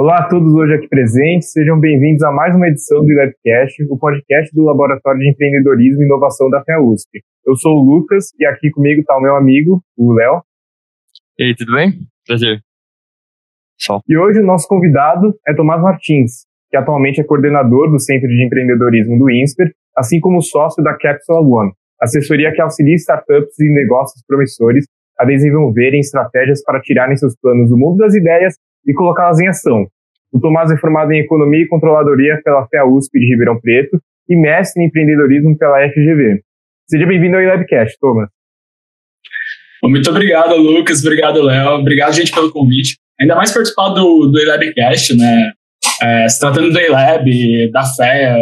Olá a todos hoje aqui presentes, sejam bem-vindos a mais uma edição do Labcast, o podcast do Laboratório de Empreendedorismo e Inovação da FEA USP. Eu sou o Lucas e aqui comigo está o meu amigo, o Léo. E aí, tudo bem? Prazer. Só. E hoje o nosso convidado é Tomás Martins, que atualmente é coordenador do Centro de Empreendedorismo do INSPER, assim como sócio da Capsule One, assessoria que auxilia startups e negócios promissores a desenvolverem estratégias para tirarem seus planos do mundo das ideias e colocá-las em ação. O Tomás é formado em Economia e Controladoria pela FEA USP de Ribeirão Preto e mestre em empreendedorismo pela FGV. Seja bem-vindo ao Labcast, Thomas. Muito obrigado, Lucas. Obrigado, Léo. Obrigado, gente, pelo convite. Ainda mais participar do, do Labcast, né? É, se tratando do Elab, da FEA.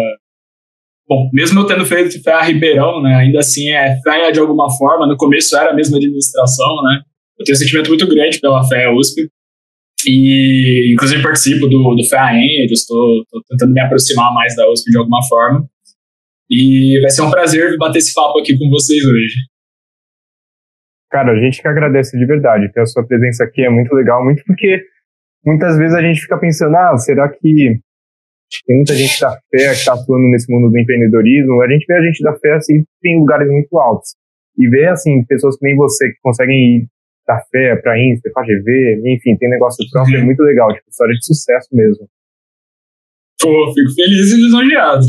Bom, mesmo eu tendo feito FEA Ribeirão, né? Ainda assim é FEA de alguma forma. No começo era a mesma administração, né? Eu tenho um sentimento muito grande pela FEA USP. E, inclusive, participo do, do FEAEN, estou tentando me aproximar mais da USP de alguma forma. E vai ser um prazer bater esse papo aqui com vocês hoje. Cara, a gente que agradece de verdade, ter a sua presença aqui é muito legal, muito porque muitas vezes a gente fica pensando, ah, será que tem muita gente da fé que está atuando nesse mundo do empreendedorismo? A gente vê a gente da fé assim, tem lugares muito altos. E vê, assim, pessoas que nem você que conseguem ir da fé para Insta, para GV, enfim, tem negócio próprio, é muito legal, tipo, história de sucesso mesmo. Pô, fico feliz e lisonjeado.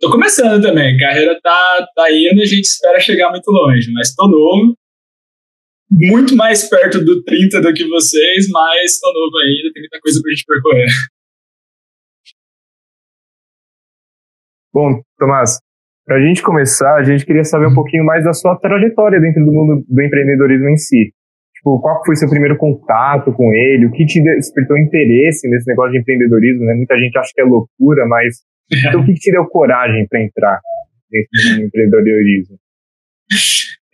Tô começando também, a carreira tá, tá indo e a gente espera chegar muito longe, mas tô novo, muito mais perto do 30 do que vocês, mas tô novo ainda, tem muita coisa pra gente percorrer. Bom, Tomás, para a gente começar, a gente queria saber um pouquinho mais da sua trajetória dentro do mundo do empreendedorismo em si. Tipo, qual foi seu primeiro contato com ele? O que te despertou interesse nesse negócio de empreendedorismo? Né? Muita gente acha que é loucura, mas então, o que, que te deu coragem para entrar nesse empreendedorismo?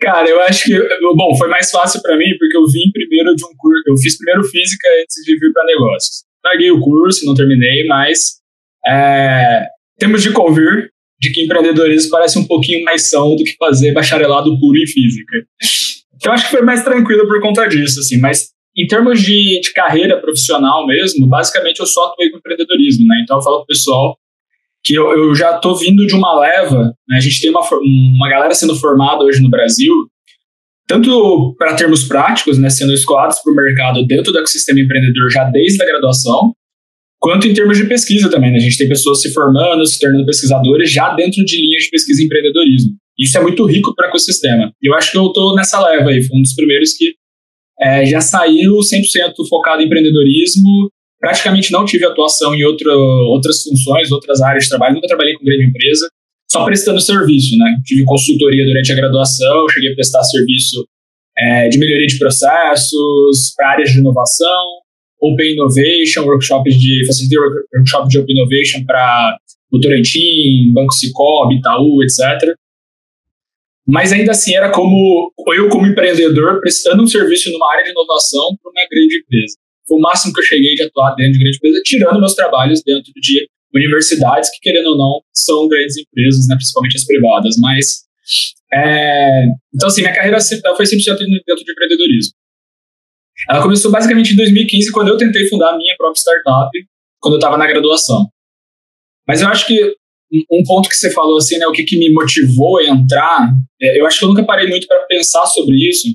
Cara, eu acho que bom, foi mais fácil para mim porque eu vim primeiro de um curso, eu fiz primeiro física antes de vir para negócios. Larguei o curso, não terminei, mas é, temos de convir de que empreendedorismo parece um pouquinho mais são do que fazer bacharelado puro em física. Então acho que foi mais tranquilo por conta disso, assim. Mas em termos de, de carreira profissional mesmo, basicamente eu só atuei com empreendedorismo, né? Então eu falo pro pessoal que eu, eu já estou vindo de uma leva, né? a gente tem uma, uma galera sendo formada hoje no Brasil, tanto para termos práticos, né, sendo escolados para o mercado dentro do ecossistema empreendedor já desde a graduação, quanto em termos de pesquisa também. Né? A gente tem pessoas se formando, se tornando pesquisadores já dentro de linhas de pesquisa e empreendedorismo. Isso é muito rico para o ecossistema. E eu acho que eu estou nessa leva aí, fui um dos primeiros que é, já saiu 100% focado em empreendedorismo. Praticamente não tive atuação em outra, outras funções, outras áreas de trabalho, nunca trabalhei com grande empresa, só prestando serviço, né? Tive consultoria durante a graduação, cheguei a prestar serviço é, de melhoria de processos para áreas de inovação, Open Innovation, workshops de facilitei workshop de Open Innovation para Votorantim, Banco Cicobi, Itaú, etc. Mas ainda assim era como eu como empreendedor prestando um serviço numa área de inovação para uma grande empresa. Foi o máximo que eu cheguei de atuar dentro de grande empresa, tirando meus trabalhos dentro de universidades que querendo ou não são grandes empresas, né, principalmente as privadas. Mas é... então assim minha carreira foi 100% dentro de empreendedorismo. Ela começou basicamente em 2015, quando eu tentei fundar a minha própria startup, quando eu estava na graduação. Mas eu acho que um ponto que você falou assim, né, o que, que me motivou a entrar, é, eu acho que eu nunca parei muito para pensar sobre isso.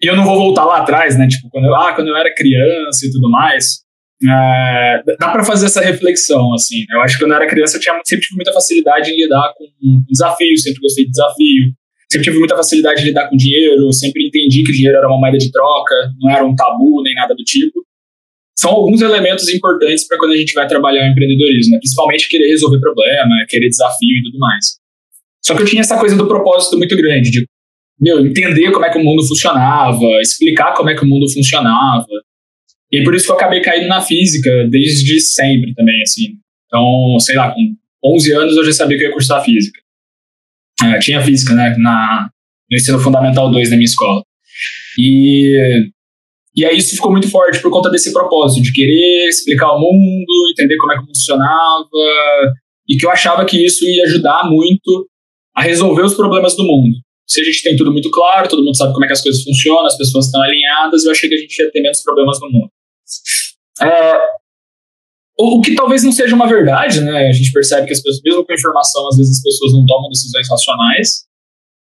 E eu não vou voltar lá atrás, né, tipo, quando eu, ah, quando eu era criança e tudo mais. É, dá para fazer essa reflexão, assim. Né? Eu acho que quando eu era criança eu tinha, sempre tive muita facilidade em lidar com desafios, sempre gostei de desafio sempre tive muita facilidade de lidar com dinheiro, sempre entendi que dinheiro era uma moeda de troca, não era um tabu nem nada do tipo. São alguns elementos importantes para quando a gente vai trabalhar o empreendedorismo, né? principalmente querer resolver problema, querer desafio e tudo mais. Só que eu tinha essa coisa do propósito muito grande, de meu, entender como é que o mundo funcionava, explicar como é que o mundo funcionava. E por isso que eu acabei caindo na física desde sempre também, assim. Então, sei lá, com 11 anos eu já sabia que eu ia cursar física. É, tinha física, né, na, no ensino fundamental 2 da minha escola. E, e aí isso ficou muito forte por conta desse propósito, de querer explicar o mundo, entender como é que funcionava, e que eu achava que isso ia ajudar muito a resolver os problemas do mundo. Se a gente tem tudo muito claro, todo mundo sabe como é que as coisas funcionam, as pessoas estão alinhadas, eu achei que a gente ia ter menos problemas no mundo. É, o, que talvez não seja uma verdade, né? A gente percebe que as pessoas, mesmo com informação, às vezes as pessoas não tomam decisões racionais.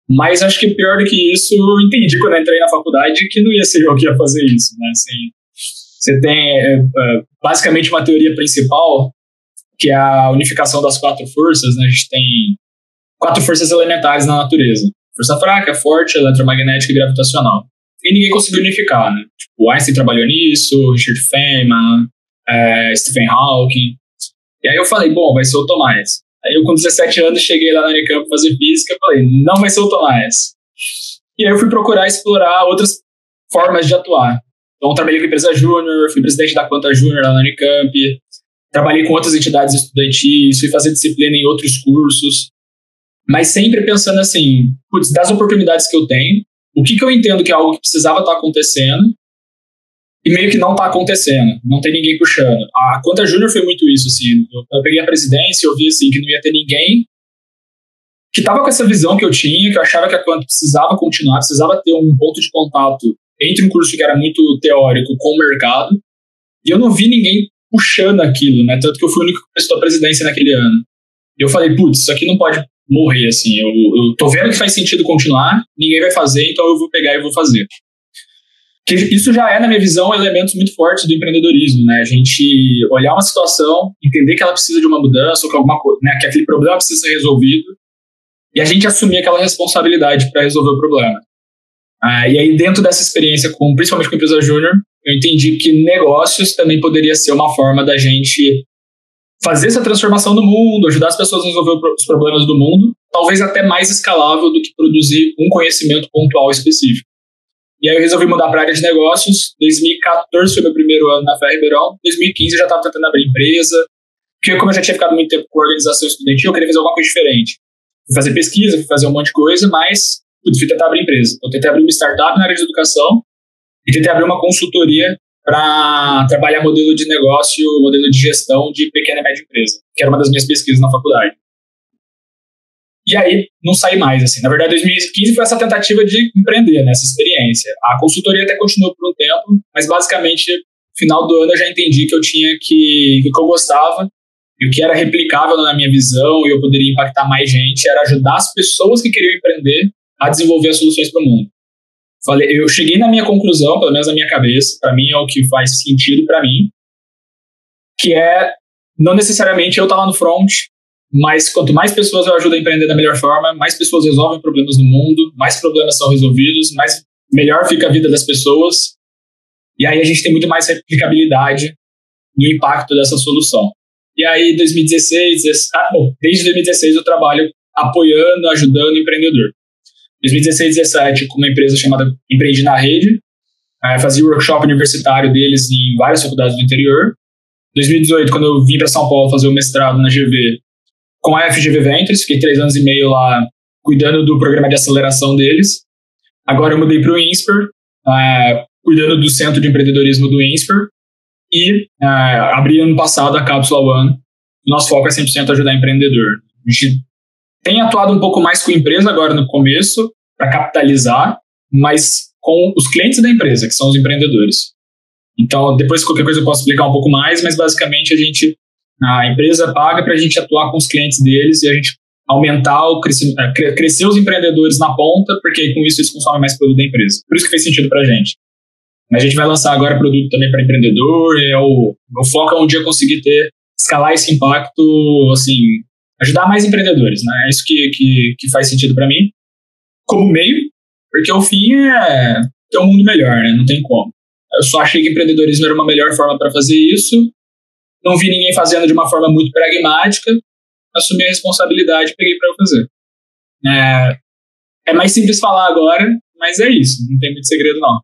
Mas acho que pior do que isso, eu entendi quando eu entrei na faculdade que não ia ser eu que ia fazer isso, né? Assim, você tem é, é, basicamente uma teoria principal, que é a unificação das quatro forças, né? A gente tem quatro forças elementares na natureza. Força fraca, forte, eletromagnética e gravitacional. E ninguém conseguiu unificar, né? Tipo, Einstein trabalhou nisso, Richard Feynman, é, Stephen Hawking. E aí eu falei, bom, vai ser o Tomás. Aí eu com 17 anos cheguei lá na Unicamp fazer física, falei, não vai ser o Tomás. E aí eu fui procurar explorar outras formas de atuar. Então trabalhei com a empresa júnior, fui presidente da Quanta Júnior lá na Unicamp, trabalhei com outras entidades estudantis, fui fazer disciplina em outros cursos, mas sempre pensando assim, putz, das oportunidades que eu tenho, o que, que eu entendo que é algo que precisava estar acontecendo e meio que não está acontecendo, não tem ninguém puxando. A Quanta Júnior foi muito isso, assim, eu, eu peguei a presidência eu vi assim, que não ia ter ninguém que estava com essa visão que eu tinha, que eu achava que a Quanta precisava continuar, precisava ter um ponto de contato entre um curso que era muito teórico com o mercado, e eu não vi ninguém puxando aquilo, né? Tanto que eu fui o único que prestou a presidência naquele ano. E eu falei, putz, isso aqui não pode morrer, assim. Eu, eu tô vendo que faz sentido continuar, ninguém vai fazer, então eu vou pegar e vou fazer. Que isso já é, na minha visão, elementos muito fortes do empreendedorismo, né? A gente olhar uma situação, entender que ela precisa de uma mudança, ou que alguma coisa, né? Que aquele problema precisa ser resolvido, e a gente assumir aquela responsabilidade para resolver o problema. Ah, e aí, dentro dessa experiência, com, principalmente com a empresa júnior, eu entendi que negócios também poderia ser uma forma da gente fazer essa transformação no mundo, ajudar as pessoas a resolver os problemas do mundo, talvez até mais escalável do que produzir um conhecimento pontual específico. E aí eu resolvi mudar para a área de negócios. 2014 foi meu primeiro ano na Ferro Ribeirão. 2015 eu já estava tentando abrir empresa. Porque como eu já tinha ficado muito tempo com organização estudantil, eu queria fazer alguma coisa diferente. Fui fazer pesquisa, fui fazer um monte de coisa, mas putz, fui tentar abrir empresa. Eu tentei abrir uma startup na área de educação e tentei abrir uma consultoria para trabalhar modelo de negócio, modelo de gestão de pequena e média empresa, que era uma das minhas pesquisas na faculdade. E aí não saí mais, assim. Na verdade, 2015 foi essa tentativa de empreender, né, essa experiência. A consultoria até continuou por um tempo, mas basicamente, final do ano eu já entendi que eu tinha que, que eu gostava e o que era replicável na minha visão e eu poderia impactar mais gente era ajudar as pessoas que queriam empreender a desenvolver as soluções para o mundo. Falei, eu cheguei na minha conclusão, pelo menos na minha cabeça, para mim é o que faz sentido para mim, que é não necessariamente eu estar lá no front, mas quanto mais pessoas eu ajudo a empreender da melhor forma, mais pessoas resolvem problemas no mundo, mais problemas são resolvidos, mais melhor fica a vida das pessoas. E aí a gente tem muito mais replicabilidade no impacto dessa solução. E aí 2016, ah, bom, desde 2016 eu trabalho apoiando, ajudando o empreendedor. 2016 2017 com uma empresa chamada Empreende na Rede, fazia workshop universitário deles em várias faculdades do interior. 2018, quando eu vim para São Paulo fazer o mestrado na GV, com a FGV Ventures, fiquei três anos e meio lá cuidando do programa de aceleração deles. Agora eu mudei para o INSPER, é, cuidando do centro de empreendedorismo do INSPER, e é, abri ano passado a Cápsula One. Nosso foco é 100% ajudar empreendedor. A gente tem atuado um pouco mais com a empresa agora no começo, para capitalizar, mas com os clientes da empresa, que são os empreendedores. Então, depois qualquer coisa eu posso explicar um pouco mais, mas basicamente a gente, a empresa paga para a gente atuar com os clientes deles e a gente aumentar o crescimento, é, crescer os empreendedores na ponta, porque com isso eles consomem mais produto da empresa. Por isso que fez sentido para a gente. A gente vai lançar agora produto também para empreendedor, é o, o foco é um dia conseguir ter, escalar esse impacto, assim, ajudar mais empreendedores, né? É isso que, que, que faz sentido para mim, como meio, porque o fim é ter um mundo melhor, né? Não tem como. Eu só achei que empreendedorismo era uma melhor forma para fazer isso, não vi ninguém fazendo de uma forma muito pragmática, assumi a responsabilidade peguei para eu fazer. É, é mais simples falar agora, mas é isso, não tem muito segredo não.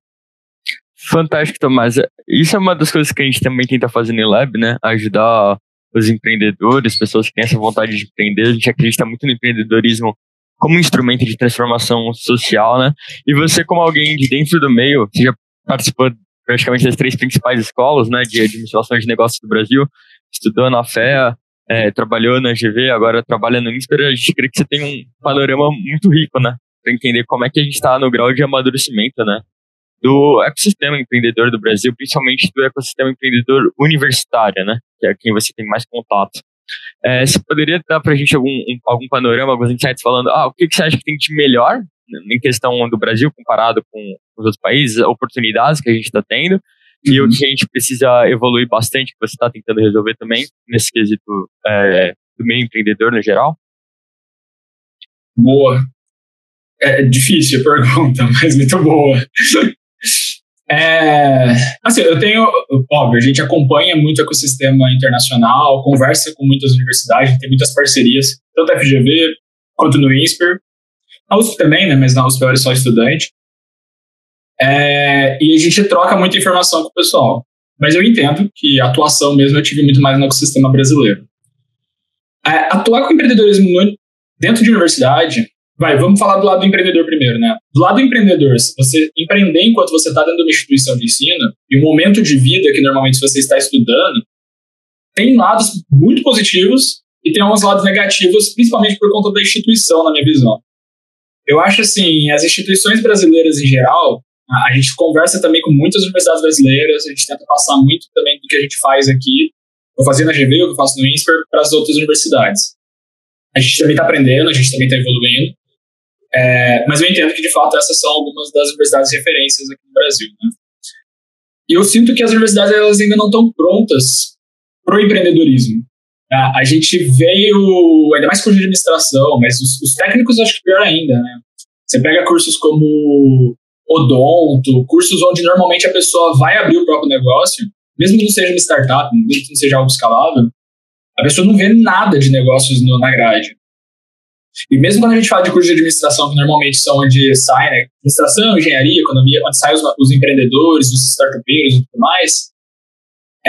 Fantástico, Tomás. Isso é uma das coisas que a gente também tenta fazer no Lab, né? Ajudar os empreendedores, pessoas que têm essa vontade de empreender. A gente acredita muito no empreendedorismo como instrumento de transformação social, né? E você, como alguém de dentro do meio, você já participou praticamente das três principais escolas, né, de administração de negócios do Brasil, estudou na FEA, é, trabalhou na GV, agora trabalha no INSPER, a gente crê que você tem um panorama muito rico, né, para entender como é que a gente está no grau de amadurecimento, né, do ecossistema empreendedor do Brasil, principalmente do ecossistema empreendedor universitário, né? Que é quem você tem mais contato. É, você poderia dar para a gente algum, um, algum panorama, alguns insights falando, ah, o que, que você acha que tem de melhor em questão do Brasil comparado com os outros países, oportunidades que a gente está tendo uhum. e o que a gente precisa evoluir bastante, que você está tentando resolver também nesse quesito é, do meio empreendedor no geral? Boa. É difícil a pergunta, mas muito boa. É, assim, eu tenho, óbvio, a gente acompanha muito o ecossistema internacional, conversa com muitas universidades, tem muitas parcerias, tanto na FGV quanto no INSPER. Na USP também, né, mas na USP eu era só estudante. É, e a gente troca muita informação com o pessoal. Mas eu entendo que a atuação mesmo eu tive muito mais no ecossistema brasileiro. É, atuar com empreendedorismo no, dentro de universidade Vai, vamos falar do lado do empreendedor primeiro, né? Do lado do empreendedor, você empreender enquanto você está dentro de uma instituição de ensino, e o momento de vida que normalmente você está estudando, tem lados muito positivos e tem alguns lados negativos, principalmente por conta da instituição, na minha visão. Eu acho assim, as instituições brasileiras em geral, a gente conversa também com muitas universidades brasileiras, a gente tenta passar muito também do que a gente faz aqui, eu fazia na GV, eu faço no INSPER, para as outras universidades. A gente também está aprendendo, a gente também está evoluindo, é, mas eu entendo que, de fato, essas são algumas das universidades referências aqui no Brasil. Né? E eu sinto que as universidades elas ainda não estão prontas para o empreendedorismo. A, a, gente veio, ainda mais curso de administração, mas os, os técnicos acho que pior ainda. Né? Você pega cursos como odonto, cursos onde normalmente a pessoa vai abrir o próprio negócio, mesmo que não seja uma startup, mesmo que não seja algo escalável, a pessoa não vê nada de negócios no, na grade. E mesmo quando a gente fala de curso de administração, que normalmente são onde sai, né, administração, engenharia, economia, onde saem os, os empreendedores, os startupeiros e tudo mais,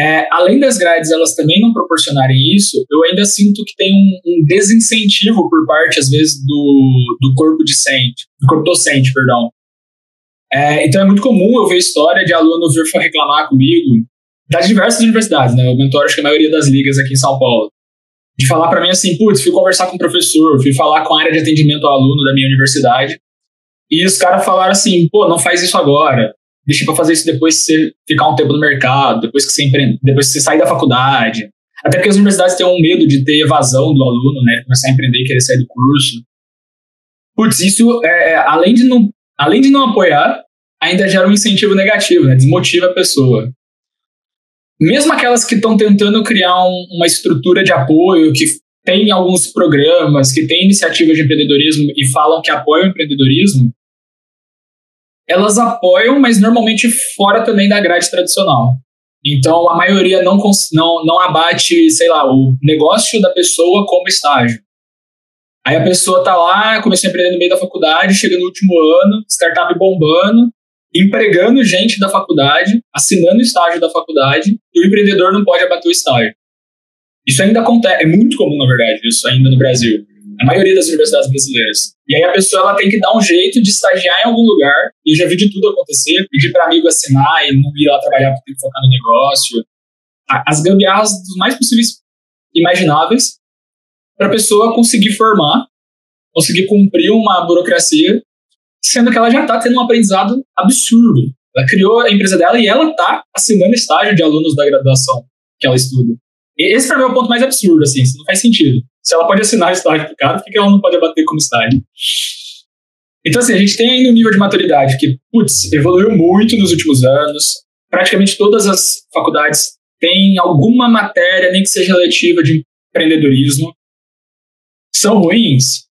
é, além das grades elas também não proporcionarem isso, eu ainda sinto que tem um, um desincentivo por parte, às vezes, do, do corpo docente, do corpo docente, perdão. É, então é muito comum eu ver história de aluno vir reclamar comigo das diversas universidades, né? Eu mentoro acho que a maioria das ligas aqui em São Paulo de falar para mim assim, putz, fui conversar com o professor, fui falar com a área de atendimento ao aluno da minha universidade, e os caras falaram assim, pô, não faz isso agora, deixa para fazer isso depois que você ficar um tempo no mercado, depois que você empreende, depois que você sair da faculdade. Até porque as universidades têm um medo de ter evasão do aluno, né, começar a empreender e querer sair do curso. Putz, isso, é, é, além, de não, além de não apoiar, ainda gera um incentivo negativo, né, desmotiva a pessoa mesmo aquelas que estão tentando criar um, uma estrutura de apoio, que tem alguns programas, que tem iniciativas de empreendedorismo e falam que apoiam o empreendedorismo, elas apoiam, mas normalmente fora também da grade tradicional. Então, a maioria não, não, não abate, sei lá, o negócio da pessoa como estágio. Aí a pessoa tá lá, começou a empreender no meio da faculdade, chega no último ano, startup bombando, empregando gente da faculdade, assinando estágio da faculdade, e o empreendedor não pode abater o estágio. Isso ainda acontece, é muito comum, na verdade, isso ainda no Brasil. A maioria das universidades brasileiras. E aí a pessoa ela tem que dar um jeito de estagiar em algum lugar, eu já vi de tudo acontecer, pedir para amigo assinar e não ir lá trabalhar porque tem que focar no negócio. As gambiarras dos mais possíveis imagináveis para a pessoa conseguir formar, conseguir cumprir uma burocracia sendo que ela já está tendo um aprendizado absurdo. Ela criou a empresa dela e ela está assinando estágio de alunos da graduação que ela estuda. Esse para mim é o ponto mais absurdo, assim, isso não faz sentido. Se ela pode assinar estágio pro cara, por que ela não pode abater como estágio? Então, assim, a gente tem ainda um nível de maturidade que, putz, evoluiu muito nos últimos anos. Praticamente todas as faculdades têm alguma matéria, nem que seja letiva, de empreendedorismo. São ruins?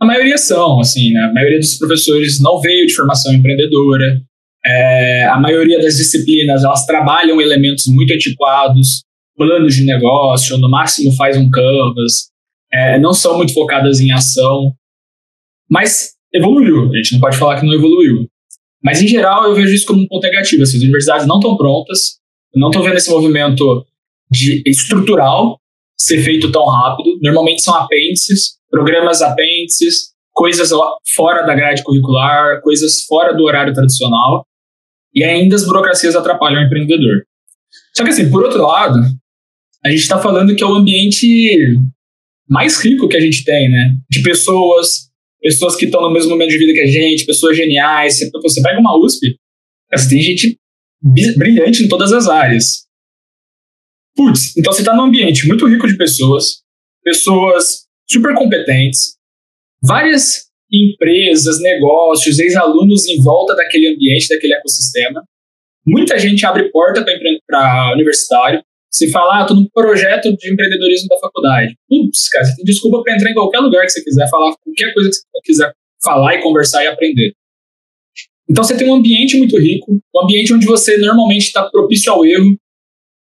A maioria são, assim, né? A maioria dos professores não veio de formação empreendedora. É, a maioria das disciplinas, elas trabalham elementos muito antiquados, planos de negócio, no máximo faz um canvas, é, não são muito focadas em ação. Mas evoluiu, a gente não pode falar que não evoluiu. Mas, em geral, eu vejo isso como um ponto negativo. Assim, as universidades não estão prontas, não estão vendo esse movimento de estrutural ser feito tão rápido. Normalmente são apêndices, programas apêndices, coisas fora da grade curricular, coisas fora do horário tradicional, e ainda as burocracias atrapalham o empreendedor. Só que assim, por outro lado, a gente está falando que é o ambiente mais rico que a gente tem, né? De pessoas, pessoas que estão no mesmo momento de vida que a gente, pessoas geniais. Você, você pega uma USP, Mas tem gente brilhante em todas as áreas. Putz, então você está num ambiente muito rico de pessoas, pessoas super competentes, várias empresas, negócios, ex-alunos em volta daquele ambiente, daquele ecossistema. Muita gente abre porta para universitário. Se fala, ah, tô num projeto de empreendedorismo da faculdade. Putz, cara, você tem desculpa para entrar em qualquer lugar que você quiser falar, qualquer coisa que você quiser falar e conversar e aprender. Então você tem um ambiente muito rico, um ambiente onde você normalmente está propício ao erro,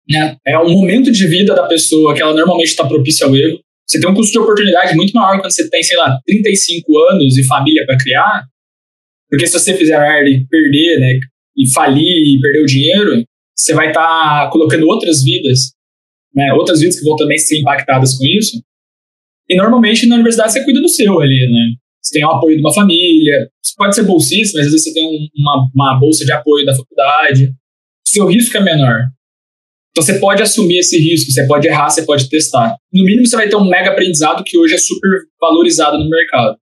né? É um momento de vida da pessoa que ela normalmente está propícia ao erro. Você tem um custo de oportunidade muito maior quando você tem, sei lá, 35 anos e família para criar, porque se você fizer merda e perder, né, e falir e perder o dinheiro, você vai estar tá colocando outras vidas, né, outras vidas que vão também ser impactadas com isso. E normalmente na universidade você cuida do seu ali, né? Você tem o apoio de uma família, você pode ser bolsista, mas às vezes você tem um, uma, uma bolsa de apoio da faculdade. Seu risco é menor. Então você pode assumir esse risco, você pode errar, você pode testar. No mínimo você vai ter um mega aprendizado que hoje é super valorizado no mercado.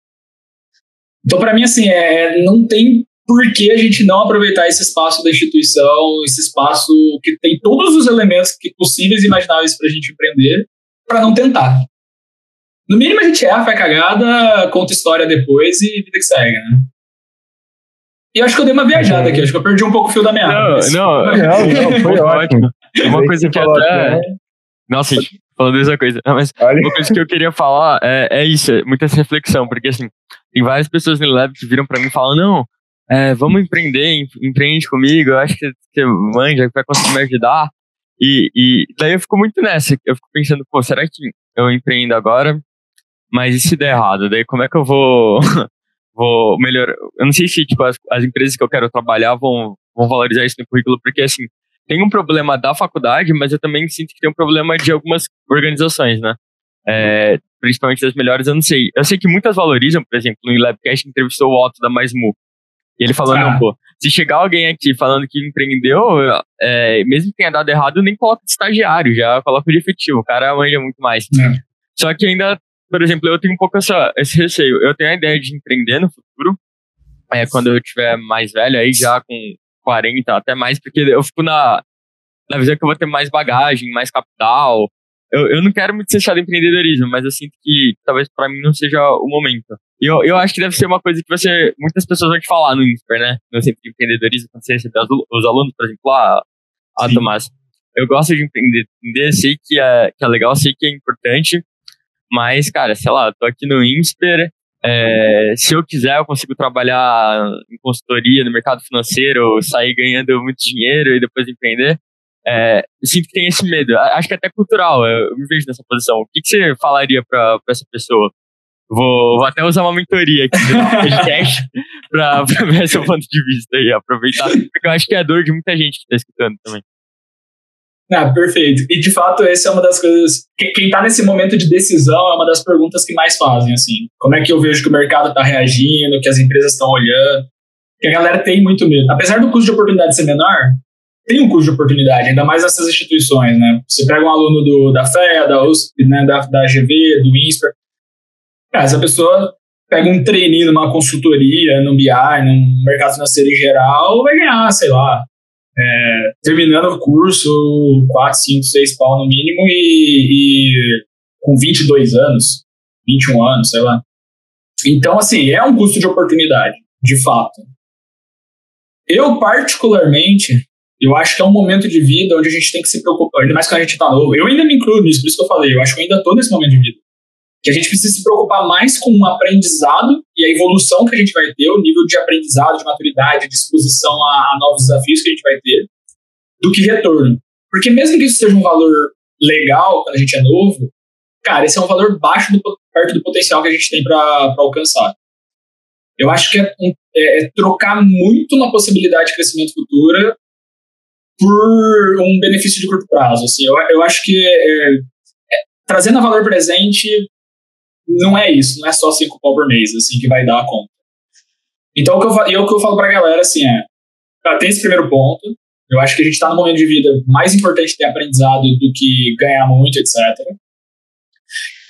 Então para mim assim, é, não tem por que a gente não aproveitar esse espaço da instituição, esse espaço que tem todos os elementos que possíveis e imagináveis para a gente empreender, para não tentar. No mínimo a gente erra, faz cagada, conta história depois e vida que segue, né? E acho que eu dei uma viajada aqui, acho que eu perdi um pouco o fio da meada. Não, mas... não, não, não, foi ótimo. Uma coisa que até. Nossa, falando dessa coisa. Mas uma coisa que eu queria falar é, é isso, é muita essa reflexão, porque assim, tem várias pessoas no Lab que viram pra mim e falam, não, é, vamos empreender, empreende comigo, eu acho que você manja, vai conseguir me ajudar. E, e daí eu fico muito nessa, eu fico pensando, pô, será que eu empreendo agora? Mas e se der errado? Daí como é que eu vou vou melhorar? Eu não sei se tipo as, as empresas que eu quero trabalhar vão vão valorizar isso no currículo, porque assim, tem um problema da faculdade, mas eu também sinto que tem um problema de algumas organizações, né? É, principalmente das melhores, eu não sei. Eu sei que muitas valorizam, por exemplo, no Labcast entrevistou o Otto da Mais Mu. E ele falou, ah. não, pô, se chegar alguém aqui falando que empreendeu, é, mesmo que tenha dado errado, nem coloca de estagiário, já coloca de efetivo. O cara manja muito mais. É. Só que ainda por exemplo, eu tenho um pouco essa, esse receio. Eu tenho a ideia de empreender no futuro, é, quando eu tiver mais velho, aí já com 40, até mais, porque eu fico na, na visão que eu vou ter mais bagagem, mais capital. Eu, eu não quero muito ser chato empreendedorismo, mas eu sinto que talvez para mim não seja o momento. E eu, eu acho que deve ser uma coisa que você, muitas pessoas vão te falar no INSPER, né? No Centro de Empreendedorismo, quando você receber os alunos, por exemplo, ah, ah Tomás, eu gosto de empreender, sei que é, que é legal, sei que é importante, mas, cara, sei lá, tô aqui no INSPER, é, se eu quiser, eu consigo trabalhar em consultoria no mercado financeiro, sair ganhando muito dinheiro e depois empreender. É, sinto que tem esse medo. Acho que é até cultural, eu me vejo nessa posição. O que, que você falaria para essa pessoa? Vou, vou, até usar uma mentoria aqui no podcast para ver seu ponto de vista e aproveitar, porque eu acho que é a dor de muita gente que está escutando também. Ah, perfeito. E de fato, essa é uma das coisas. Quem está nesse momento de decisão é uma das perguntas que mais fazem, assim. Como é que eu vejo que o mercado está reagindo, que as empresas estão olhando? Que a galera tem muito medo. Apesar do custo de oportunidade ser menor, tem um custo de oportunidade, ainda mais nessas instituições, né? Você pega um aluno do, da FEA, da USP, né, da, da GV, do INSPER. Essa pessoa pega um treininho numa consultoria, no BI, no mercado financeiro em geral, vai ganhar, sei lá, é, terminando o curso, 4, 5, 6 pau no mínimo e, e com 22 anos, 21 anos, sei lá. Então, assim, é um custo de oportunidade, de fato. Eu, particularmente, eu acho que é um momento de vida onde a gente tem que se preocupar, ainda mais quando a gente tá novo. Eu ainda me incluo nisso, por isso que eu falei, eu acho que eu ainda tô nesse momento de vida que a gente precisa se preocupar mais com o aprendizado e a evolução que a gente vai ter, o nível de aprendizado, de maturidade, de exposição a, a novos desafios que a gente vai ter, do que retorno. Porque mesmo que isso seja um valor legal quando a gente é novo, cara, esse é um valor baixo do, perto do potencial que a gente tem para alcançar. Eu acho que é, é, é, trocar muito uma possibilidade de crescimento futura por um benefício de curto prazo. Assim, eu, eu acho que é, é trazendo valor presente não é isso, não é só cinco pau por mês, assim, que vai dar a conta. Então, o que eu, eu, o que eu falo pra galera, assim, é, tem esse primeiro ponto, eu acho que a gente tá no momento de vida mais importante ter aprendizado do que ganhar muito, etc.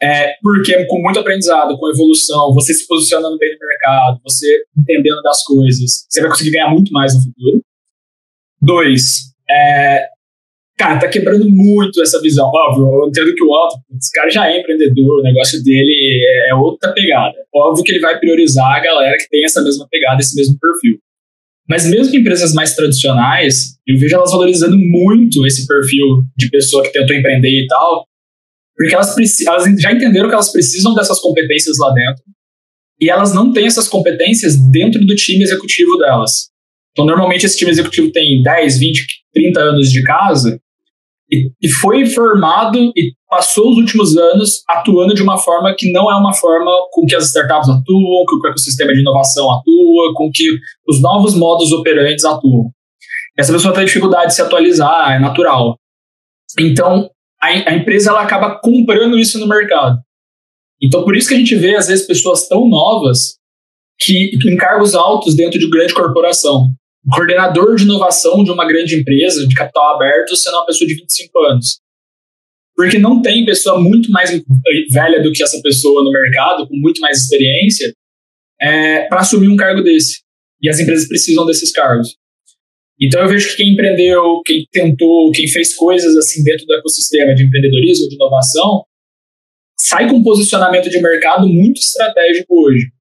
É, porque com muito aprendizado, com evolução, você se posicionando bem no mercado, você entendendo das coisas, você vai conseguir ganhar muito mais no futuro. Dois, é, cara, tá quebrando muito essa visão. Óbvio, eu entendo que o Otto, esse cara já é empreendedor, o negócio dele é, é outra pegada. Óbvio que ele vai priorizar a galera que tem essa mesma pegada, esse mesmo perfil. Mas mesmo empresas mais tradicionais, eu vejo elas valorizando muito esse perfil de pessoa que tentou empreender e tal, porque elas, elas já entenderam que elas precisam dessas competências lá dentro, e elas não têm essas competências dentro do time executivo delas. Então, normalmente, esse time executivo tem 10, 20, 30 anos de casa, e, e foi formado e passou os últimos anos atuando de uma forma que não é uma forma com que as startups atuam, com que o ecossistema de inovação atua, com que os novos modos operantes atuam. Essa pessoa tem dificuldade de se atualizar, é natural. Então, a, a empresa ela acaba comprando isso no mercado. Então, por isso que a gente vê, às vezes, pessoas tão novas que em cargos altos dentro de grande corporação coordenador de inovação de uma grande empresa de capital aberto sendo uma pessoa de 25 anos. Porque não tem pessoa muito mais velha do que essa pessoa no mercado, com muito mais experiência, é, para assumir um cargo desse. E as empresas precisam desses cargos. Então eu vejo que quem empreendeu, quem tentou, quem fez coisas assim dentro do ecossistema de empreendedorismo, de inovação, sai com um posicionamento de mercado muito estratégico hoje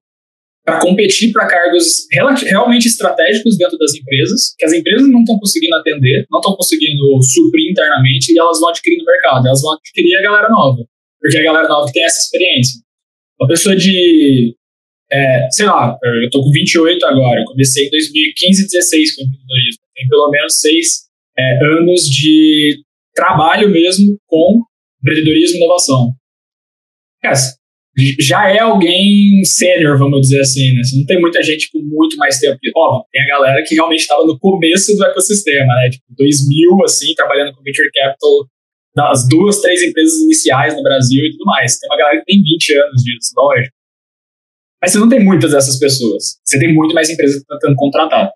para competir para cargos realmente estratégicos dentro das empresas, que as empresas não estão conseguindo atender, não estão conseguindo suprir internamente e elas vão adquirir no mercado, elas vão adquirir a galera nova, porque a galera nova tem essa experiência. Uma pessoa de, é, sei lá, eu tô com 28 agora, eu comecei em 2015, 16 com empreendedorismo, tem pelo menos seis é, anos de trabalho mesmo com empreendedorismo e inovação. Cara, já é alguém sênior, vamos dizer assim, né? Você não tem muita gente com muito mais tempo. Ó, tem a galera que realmente estava no começo do ecossistema, né? Tipo, 2000, assim, trabalhando com Venture Capital das duas, três empresas iniciais no Brasil e tudo mais. Tem uma galera que tem 20 anos disso, lógico. Mas você não tem muitas dessas pessoas. Você tem muito mais empresas que estão tentando contratar.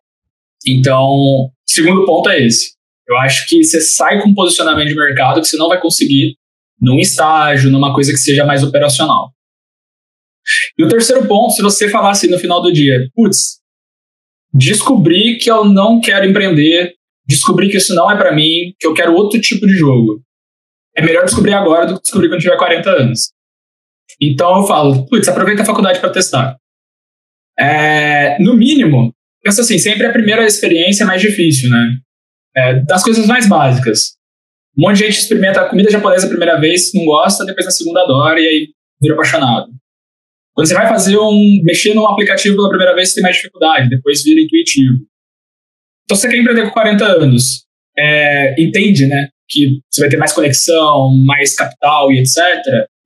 Então, segundo ponto é esse. Eu acho que você sai com um posicionamento de mercado que você não vai conseguir num estágio, numa coisa que seja mais operacional. E o terceiro ponto, se você falasse no final do dia, putz, descobri que eu não quero empreender, descobri que isso não é para mim, que eu quero outro tipo de jogo. É melhor descobrir agora do que descobrir quando tiver 40 anos. Então eu falo, putz, aproveita a faculdade para testar. É, no mínimo, pensa assim, sempre a primeira experiência é mais difícil, né? É, das coisas mais básicas. Um monte de gente experimenta a comida japonesa a primeira vez, não gosta, depois na segunda adora e aí vira apaixonado. Quando você vai fazer um. mexer num aplicativo pela primeira vez, você tem mais dificuldade, depois vira intuitivo. Então, você quer empreender com 40 anos, é, entende, né? Que você vai ter mais conexão, mais capital e etc.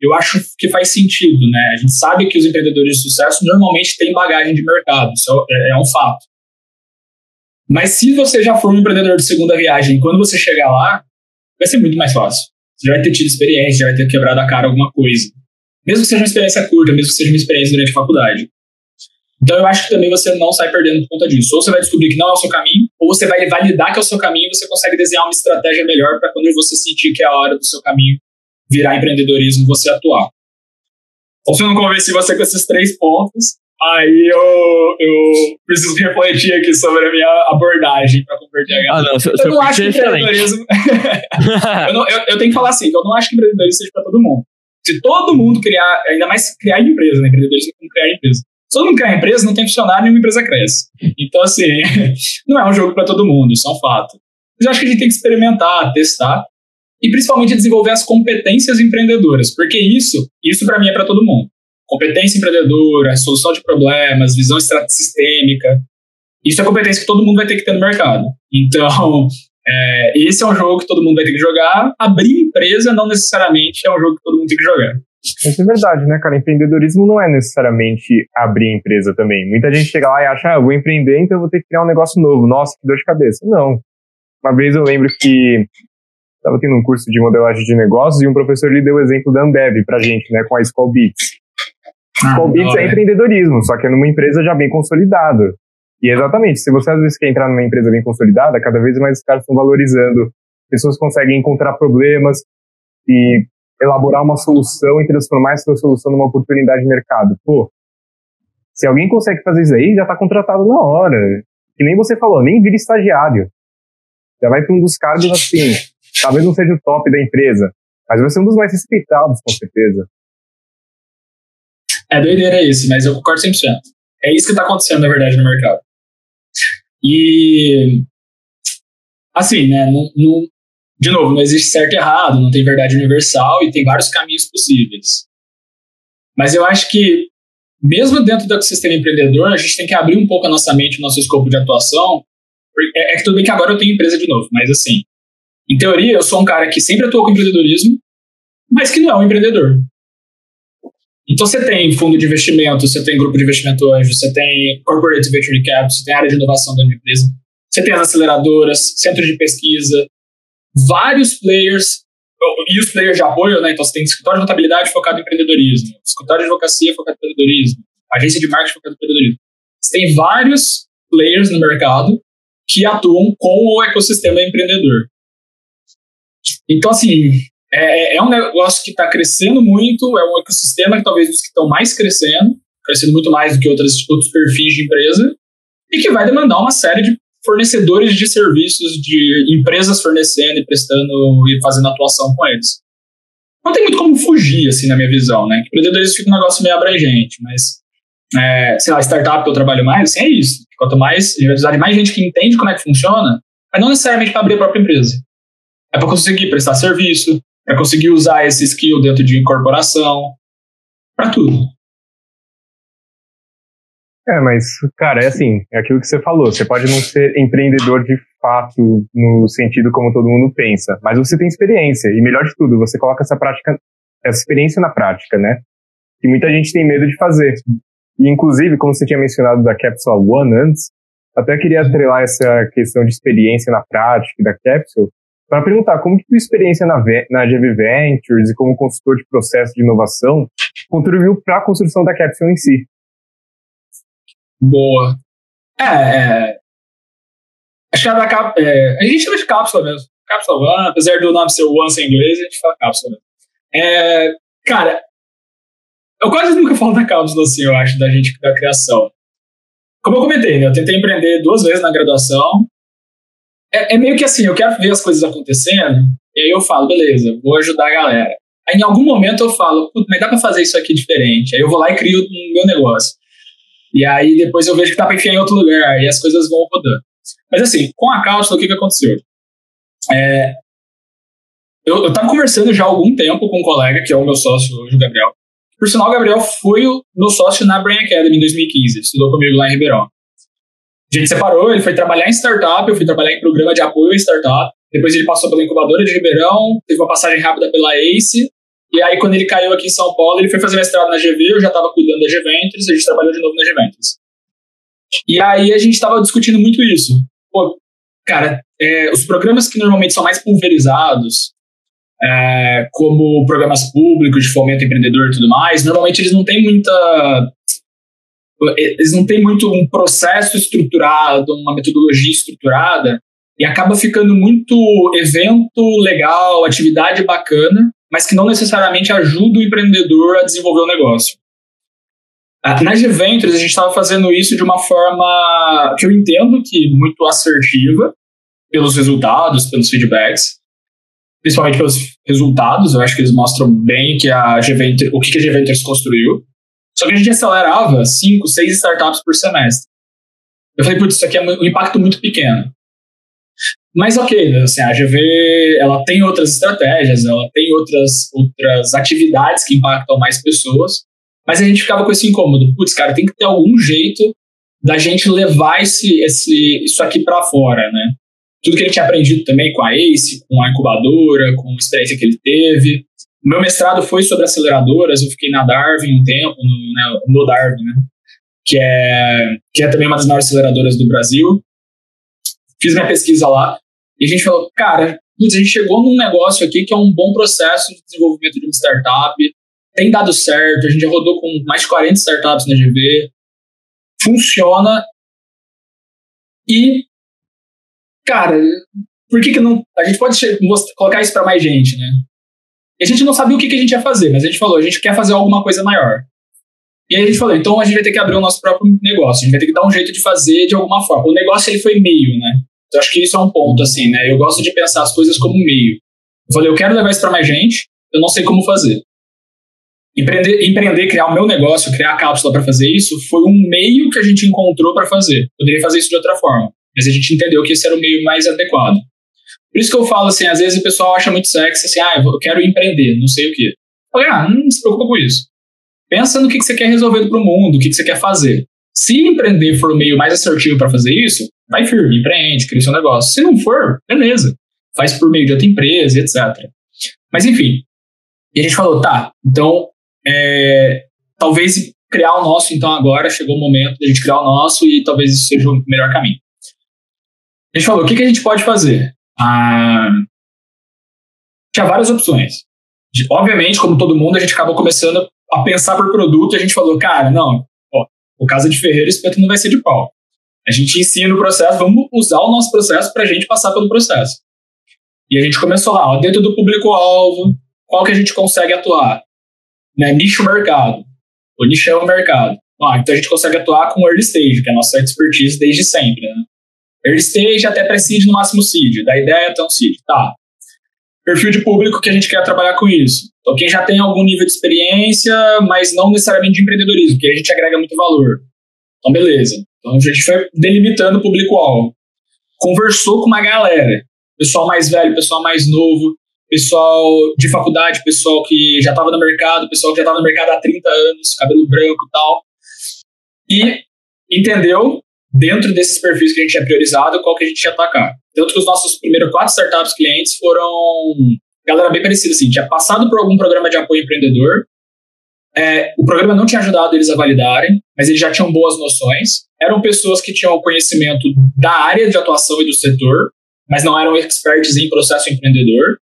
Eu acho que faz sentido, né? A gente sabe que os empreendedores de sucesso normalmente têm bagagem de mercado, isso é, é um fato. Mas se você já for um empreendedor de segunda viagem, quando você chegar lá, vai ser muito mais fácil. Você já vai ter tido experiência, já vai ter quebrado a cara alguma coisa. Mesmo que seja uma experiência curta, mesmo que seja uma experiência durante a faculdade. Então eu acho que também você não sai perdendo por conta disso. Ou você vai descobrir que não é o seu caminho, ou você vai validar que é o seu caminho e você consegue desenhar uma estratégia melhor para quando você sentir que é a hora do seu caminho virar empreendedorismo, você atuar. Então, se eu não convenci você com esses três pontos, aí eu, eu preciso refletir aqui sobre a minha abordagem para converter a galera. Ah, não, seu, eu não acho que empreendedorismo. eu, não, eu, eu tenho que falar assim, eu não acho que empreendedorismo seja para todo mundo. Se todo mundo criar, ainda mais criar empresa, né? Empreendedorismo criar empresa. Se todo mundo criar empresa, não tem funcionário, nenhuma empresa cresce. Então, assim, não é um jogo para todo mundo, isso é um fato. Mas eu acho que a gente tem que experimentar, testar e principalmente desenvolver as competências empreendedoras, porque isso, isso para mim é para todo mundo. Competência empreendedora, solução de problemas, visão sistêmica. Isso é competência que todo mundo vai ter que ter no mercado. Então, é, esse é um jogo que todo mundo vai ter que jogar. Abrir empresa não necessariamente é um jogo que todo mundo tem que jogar. Isso é verdade, né, cara? Empreendedorismo não é necessariamente abrir empresa também. Muita gente chega lá e acha, ah, eu vou empreender, então eu vou ter que criar um negócio novo. Nossa, que dor de cabeça. Não. Uma vez eu lembro que estava tendo um curso de modelagem de negócios e um professor lhe deu o exemplo da Ambev pra gente, né, com a Skull Beats. Ah, Skull Beats é empreendedorismo, só que é numa empresa já bem consolidada. E exatamente, se você às vezes quer entrar numa empresa bem consolidada, cada vez mais os caras estão valorizando. Pessoas conseguem encontrar problemas e elaborar uma solução e transformar essa solução numa oportunidade de mercado. Pô, se alguém consegue fazer isso aí, já está contratado na hora. Que nem você falou, nem vira estagiário. Já vai para um dos cargos assim, talvez não seja o top da empresa, mas vai ser um dos mais respeitados, com certeza. É doideira isso, mas eu concordo 100%. É isso que está acontecendo, na verdade, no mercado. E, assim, né, não, não, de novo, não existe certo e errado, não tem verdade universal e tem vários caminhos possíveis. Mas eu acho que, mesmo dentro do ecossistema empreendedor, a gente tem que abrir um pouco a nossa mente, o nosso escopo de atuação. É, é que tudo bem que agora eu tenho empresa de novo, mas assim, em teoria, eu sou um cara que sempre atuou com empreendedorismo, mas que não é um empreendedor. Então você tem fundo de investimento, você tem grupo de investimento anjo, você tem corporate venture capital, você tem área de inovação da empresa, você tem as aceleradoras, centro de pesquisa, vários players e os players de apoio, né? Então você tem escritório de contabilidade focado em empreendedorismo, escritório de advocacia focado em empreendedorismo, agência de marketing focada em empreendedorismo. Você tem vários players no mercado que atuam com o ecossistema empreendedor. Então, assim, é, é, é um negócio que está crescendo muito, é um ecossistema que talvez dos que estão mais crescendo, crescendo muito mais do que outras, outros perfis de empresa, e que vai demandar uma série de fornecedores de serviços, de empresas fornecendo e prestando e fazendo atuação com eles. Não tem muito como fugir, assim, na minha visão, né? Empreendedorismo fica um negócio meio abrangente, mas, é, sei lá, startup que eu trabalho mais, assim, é isso. Quanto mais, a gente vai precisar de mais gente que entende como é que funciona, mas não necessariamente para abrir a própria empresa. É para conseguir prestar serviço, para conseguir usar esse skill dentro de incorporação, para tudo. É, mas, cara, é assim, é aquilo que você falou. Você pode não ser empreendedor de fato, no sentido como todo mundo pensa, mas você tem experiência, e melhor de tudo, você coloca essa prática, essa experiência na prática, né? Que muita gente tem medo de fazer. E, inclusive, como você tinha mencionado da Capsule One antes, até queria atrelar essa questão de experiência na prática da Capsule, para perguntar como que tua experiência na, na GV Ventures e como consultor de processo de inovação contribuiu para a construção da Capsule em si. Boa. É, é acho que a, da, é, a gente chama de cápsula mesmo. Cápsula One, apesar do nome ser One em inglês, a gente fala cápsula mesmo. É, cara, eu quase nunca falo da cápsula assim, eu acho, da gente da criação. Como eu comentei, né, eu tentei empreender duas vezes na graduação, é, é, meio que assim, eu quero ver as coisas acontecendo, e aí eu falo, beleza, vou ajudar a galera. Aí em algum momento eu falo, mas dá pra fazer isso aqui diferente. Aí eu vou lá e crio o meu negócio. E aí depois eu vejo que dá pra enfiar em outro lugar, e as coisas vão rodando. Mas assim, com a cápsula, o que, que aconteceu? É, eu, eu tava conversando já há algum tempo com um colega, que é o meu sócio hoje, o Gabriel. Por sinal, o Gabriel foi o meu sócio na Brain Academy em 2015, estudou comigo lá em Ribeirão. A gente separou, ele foi trabalhar em startup, eu fui trabalhar em programa de apoio a startup. Depois ele passou pela incubadora de Ribeirão, teve uma passagem rápida pela ACE. E aí, quando ele caiu aqui em São Paulo, ele foi fazer mestrado na GV, eu já estava cuidando da Gventures, a gente trabalhou de novo na Gventures. E aí a gente estava discutindo muito isso. Pô, cara, é, os programas que normalmente são mais pulverizados, é, como programas públicos de fomento empreendedor e tudo mais, normalmente eles não têm muita eles não têm muito um processo estruturado, uma metodologia estruturada, e acaba ficando muito evento legal, atividade bacana, mas que não necessariamente ajuda o empreendedor a desenvolver o negócio. Ah, nas Ventures, a gente estava fazendo isso de uma forma que eu entendo que muito assertiva, pelos resultados, pelos feedbacks, principalmente pelos resultados, eu acho que eles mostram bem que a o que a Ventures construiu. Só que a gente acelerava 5, 6 startups por semestre. Eu falei, putz, isso aqui é um impacto muito pequeno. Mas ok, assim, a GV ela tem outras estratégias, ela tem outras, outras atividades que impactam mais pessoas, mas a gente ficava com esse incômodo. Putz, cara, tem que ter algum jeito da gente levar esse, esse, isso aqui para fora, né? Tudo que ele tinha aprendido também com a ACE, com a incubadora, com a experiência que ele teve, meu mestrado foi sobre aceleradoras, eu fiquei na Darwin um tempo, no, né, no Darwin, né? Que é, que é também uma das maiores aceleradoras do Brasil. Fiz minha pesquisa lá e a gente falou, cara, a gente chegou num negócio aqui que é um bom processo de desenvolvimento de uma startup, tem dado certo, a gente já rodou com mais de 40 startups na GV, funciona e, cara, por que que não... A gente pode colocar isso para mais gente, né? E a gente não sabia o que, que a gente ia fazer, mas a gente falou, a gente quer fazer alguma coisa maior. E aí a gente falou, então a gente vai ter que abrir o nosso próprio negócio, a gente vai ter que dar um jeito de fazer de alguma forma. O negócio ele foi meio, né? Então, acho que isso é um ponto, assim, né? Eu gosto de pensar as coisas como meio. Eu falei, eu quero levar isso para mais gente, eu não sei como fazer. Empreender, empreender, criar o meu negócio, criar a cápsula para fazer isso, foi um meio que a gente encontrou para fazer. Poderia fazer isso de outra forma, mas a gente entendeu que esse era o meio mais adequado. Por isso que eu falo assim, às vezes o pessoal acha muito sexy, assim, ah, eu quero empreender, não sei o quê. Falei, ah, não se preocupa com isso. Pensa no que, que você quer resolver para o mundo, o que, que você quer fazer. Se empreender for o meio mais assertivo para fazer isso, vai firme, empreende, cria seu negócio. Se não for, beleza. Faz por meio de outra empresa, etc. Mas enfim. E a gente falou, tá, então é, talvez criar o nosso, então agora chegou o momento de a gente criar o nosso e talvez isso seja o melhor caminho. A gente falou, o que, que a gente pode fazer? Ah, tinha várias opções. Obviamente, como todo mundo, a gente acabou começando a pensar por produto e a gente falou, cara, não, ó, o Casa de Ferreira, espeto não vai ser de pau. A gente ensina o processo, vamos usar o nosso processo para a gente passar pelo processo. E a gente começou lá, ó, dentro do público-alvo, qual que a gente consegue atuar? Né, nicho mercado. O nicho é o mercado. Ah, então a gente consegue atuar com early stage, que é a nossa expertise desde sempre. Né? Early stage até pré-seed, no máximo seed. Da ideia até um seed. Tá. Perfil de público que a gente quer trabalhar com isso. Então, quem já tem algum nível de experiência, mas não necessariamente de empreendedorismo, que a gente agrega muito valor. Então, beleza. Então, a gente foi delimitando o público-alvo. Conversou com uma galera. Pessoal mais velho, pessoal mais novo, pessoal de faculdade, pessoal que já estava no mercado, pessoal que já estava no mercado há 30 anos, cabelo branco e tal. E entendeu dentro desses perfis que a gente tinha priorizado, qual que a gente ia atacar. Tanto que os nossos primeiros quatro startups clientes foram galera bem parecida, assim, tinha passado por algum programa de apoio empreendedor, é, o programa não tinha ajudado eles a validarem, mas eles já tinham boas noções, eram pessoas que tinham conhecimento da área de atuação e do setor, mas não eram experts em processo empreendedor,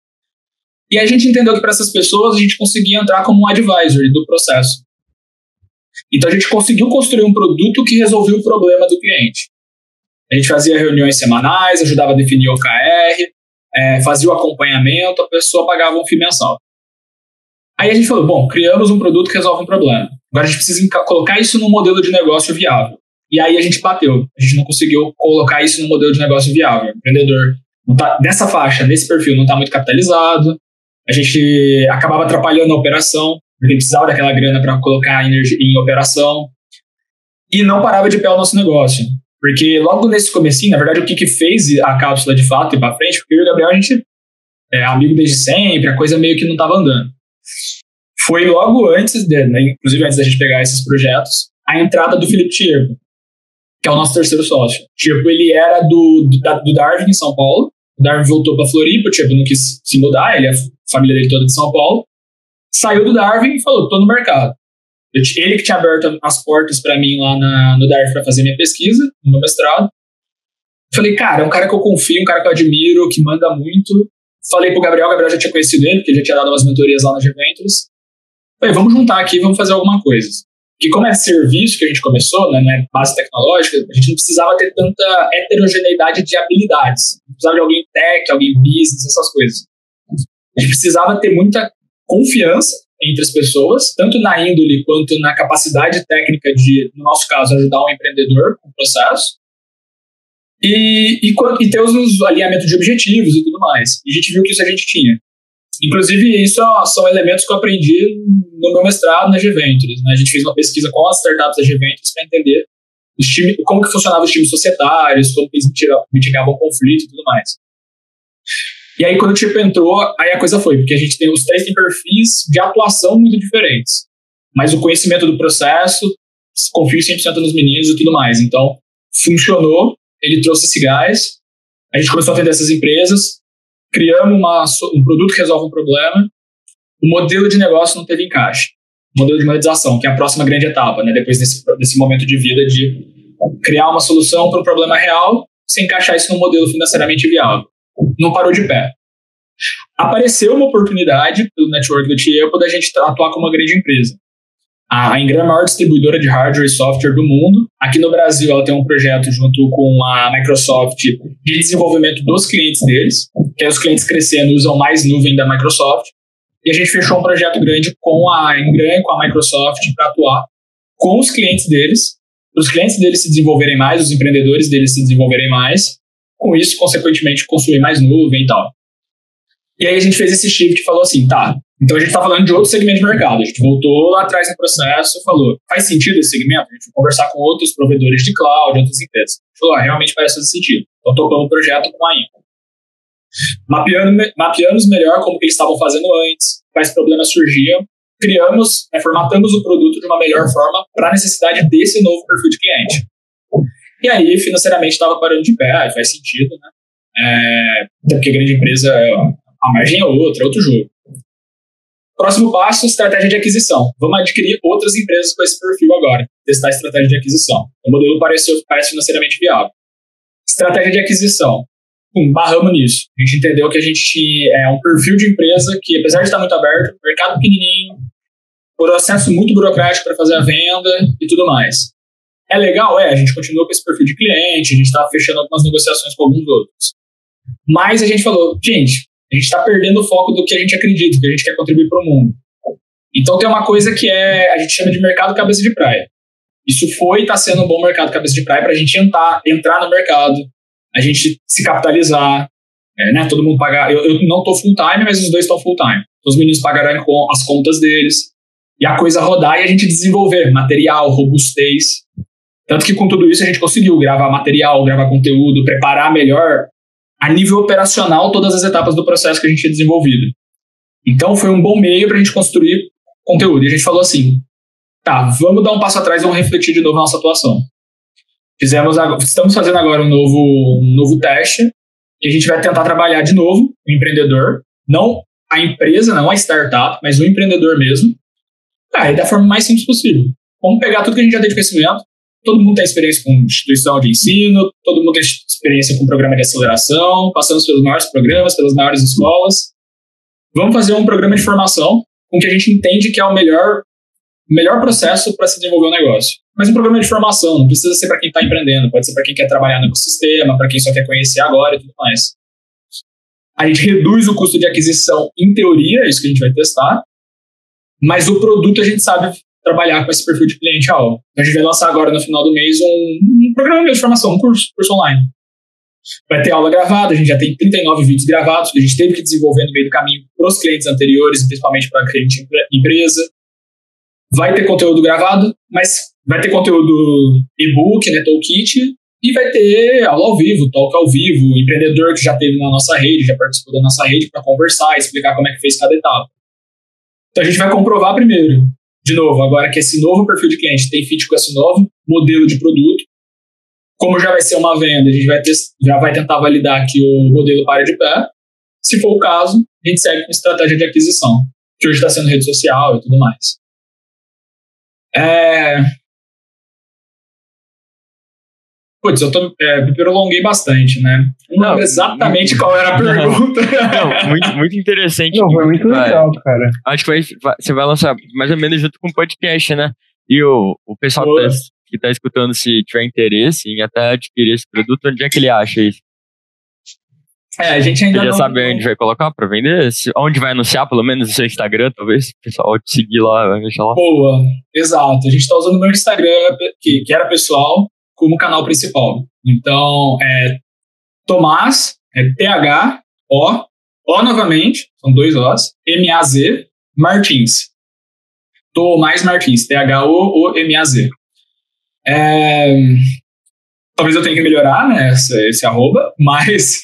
e a gente entendeu que para essas pessoas a gente conseguia entrar como um advisor do processo. Então a gente conseguiu construir um produto que resolvia o problema do cliente. A gente fazia reuniões semanais, ajudava a definir o OKR, é, fazia o acompanhamento, a pessoa pagava um FII mensal. Aí a gente falou, bom, criamos um produto que resolve um problema. Agora a gente precisa colocar isso num modelo de negócio viável. E aí a gente bateu. A gente não conseguiu colocar isso num modelo de negócio viável. O empreendedor tá, dessa faixa, nesse perfil, não está muito capitalizado. A gente acabava atrapalhando a operação porque precisava daquela grana para colocar energia em operação e não parava de pé o nosso negócio. Porque logo nesse comecinho, na verdade, o que, que fez a cápsula de fato ir para frente, porque eu e o Gabriel, a gente é amigo desde sempre, a coisa meio que não estava andando. Foi logo antes, de, né, inclusive antes da gente pegar esses projetos, a entrada do Felipe Tierpo, que é o nosso terceiro sócio. Tierpo, ele era do, do, do Darwin, em São Paulo. O Darwin voltou para Floripa, o Tierpo não quis se mudar, ele, é a família dele toda de São Paulo saiu do Darwin e falou: tô no mercado. Ele que tinha aberto as portas para mim lá na, no Darwin para fazer minha pesquisa, no meu mestrado. Falei, cara, é um cara que eu confio, um cara que eu admiro, que manda muito. Falei pro Gabriel, o Gabriel já tinha conhecido ele, porque ele já tinha dado umas mentorias lá na Juventus. Falei, vamos juntar aqui, vamos fazer alguma coisa. Que como é serviço que a gente começou, né, não é base tecnológica, a gente não precisava ter tanta heterogeneidade de habilidades. Não precisava de alguém tech, alguém business, essas coisas. A gente precisava ter muita confiança entre as pessoas, tanto na índole quanto na capacidade técnica de, no nosso caso, ajudar um empreendedor com o processo, e, e, e ter os alinhamentos de objetivos e tudo mais. E a gente viu que isso a gente tinha. Inclusive, isso são elementos que eu aprendi no meu mestrado na G-Ventures. Né? A gente fez uma pesquisa com as startups da G-Ventures para entender time, como que funcionavam os times societários, como eles mitigavam o conflito e tudo mais. E aí, quando o tipo entrou, aí a coisa foi, porque a gente tem os três têm perfis de atuação muito diferentes. Mas o conhecimento do processo, confio 100% nos meninos e tudo mais. Então, funcionou, ele trouxe esse gás, a gente começou a atender essas empresas, criamos uma, um produto que resolve um problema, o modelo de negócio não teve encaixe. O modelo de monetização, que é a próxima grande etapa, né? depois desse, desse momento de vida de criar uma solução para um problema real, sem encaixar isso no modelo financeiramente viável não parou de pé. Apareceu uma oportunidade pelo network do Tiepo da gente atuar como uma grande empresa. A Ingram é a maior distribuidora de hardware e software do mundo. Aqui no Brasil, ela tem um projeto junto com a Microsoft de desenvolvimento dos clientes deles, que é os clientes crescendo usam mais nuvem da Microsoft. E a gente fechou um projeto grande com a Ingram, com a Microsoft, para atuar com os clientes deles, para os clientes deles se desenvolverem mais, os empreendedores deles se desenvolverem mais, com isso, consequentemente, consumir mais nuvem e tal. E aí a gente fez esse shift e falou assim, tá, então a gente está falando de outro segmento de mercado. A gente voltou lá atrás no processo, falou, faz sentido esse segmento? A gente foi conversar com outros provedores de cloud, outras empresas. A gente falou, ah, realmente faz sentido. Então tocamos o projeto com a Info. Mapeando, mapeamos melhor como que eles estavam fazendo antes, quais problemas surgiam, criamos, né, formatamos o produto de uma melhor forma para a necessidade desse novo perfil de cliente. E aí, financeiramente, estava parando de pé, faz sentido, né? É, porque grande empresa, a margem é outra, é outro jogo. Próximo passo, estratégia de aquisição. Vamos adquirir outras empresas com esse perfil agora, testar a estratégia de aquisição. O modelo pareceu, parece financeiramente viável. Estratégia de aquisição. Pum, barramos nisso. A gente entendeu que a gente é um perfil de empresa que, apesar de estar muito aberto, mercado pequenininho, processo muito burocrático para fazer a venda e tudo mais. É legal? É, a gente continua com esse perfil de cliente, a gente está fechando algumas negociações com alguns outros. Mas a gente falou, gente, a gente está perdendo o foco do que a gente acredita, que a gente quer contribuir para o mundo. Então tem uma coisa que é, a gente chama de mercado cabeça de praia. Isso foi e está sendo um bom mercado cabeça de praia para a gente entrar, entrar no mercado, a gente se capitalizar, é, né? Todo mundo pagar. Eu, eu não estou full time, mas os dois estão full time. Então, os meninos pagarão as contas deles e a coisa rodar e a gente desenvolver material, robustez. Tanto que com tudo isso a gente conseguiu gravar material, gravar conteúdo, preparar melhor a nível operacional todas as etapas do processo que a gente tinha desenvolvido. Então foi um bom meio para a gente construir conteúdo. E a gente falou assim: tá, vamos dar um passo atrás e vamos refletir de novo a nossa atuação. Fizemos, estamos fazendo agora um novo, um novo teste e a gente vai tentar trabalhar de novo o empreendedor, não a empresa, não a startup, mas o empreendedor mesmo, e da forma mais simples possível. Vamos pegar tudo que a gente já tem de conhecimento, todo mundo tem experiência com instituição de ensino, todo mundo tem experiência com programa de aceleração, passamos pelos maiores programas, pelas maiores escolas. Vamos fazer um programa de formação com que a gente entende que é o melhor, melhor processo para se desenvolver um negócio. Mas um programa de formação, não precisa ser para quem está empreendendo, pode ser para quem quer trabalhar no ecossistema, para quem só quer conhecer agora e tudo mais. A gente reduz o custo de aquisição, em teoria, isso que a gente vai testar, mas o produto a gente sabe trabalhar com esse perfil de cliente alvo. Então, a gente vai lançar agora no final do mês um, um programa de formação, um curso, curso online. Vai ter aula gravada, a gente já tem 39 vídeos gravados que a gente teve que desenvolver no meio do caminho para os clientes anteriores, principalmente para a cliente empresa. Vai ter conteúdo gravado, mas vai ter conteúdo e-book, né, toolkit, e vai ter aula ao vivo, talk ao vivo, empreendedor que já teve na nossa rede, já participou da nossa rede para conversar, explicar como é que fez cada etapa. Então a gente vai comprovar primeiro de novo, agora que esse novo perfil de cliente tem fit com esse novo modelo de produto, como já vai ser uma venda, a gente vai ter, já vai tentar validar que o modelo pare de pé. Se for o caso, a gente segue com estratégia de aquisição, que hoje está sendo rede social e tudo mais. É, Putz, eu tô, é, me prolonguei bastante, né? Não, não exatamente qual era a pergunta. Não, muito, muito interessante. Não, foi muito legal, cara. Acho que vai, você vai lançar mais ou menos junto com o podcast, né? E o, o pessoal que tá, que tá, escutando, se tiver interesse em até adquirir esse produto, onde é que ele acha isso? É, a gente ainda Você já não... sabe onde vai colocar para vender? onde vai anunciar, pelo menos, no seu Instagram, talvez? O pessoal te seguir lá, vai deixar lá. Boa, exato. A gente está usando o meu Instagram, que, que era pessoal, como canal principal. Então, é Tomás, é T-H-O, O novamente, são dois Os, M-A-Z, Martins. Tomás Martins, T-H-O-O-M-A-Z. É, talvez eu tenha que melhorar né, esse, esse arroba, mas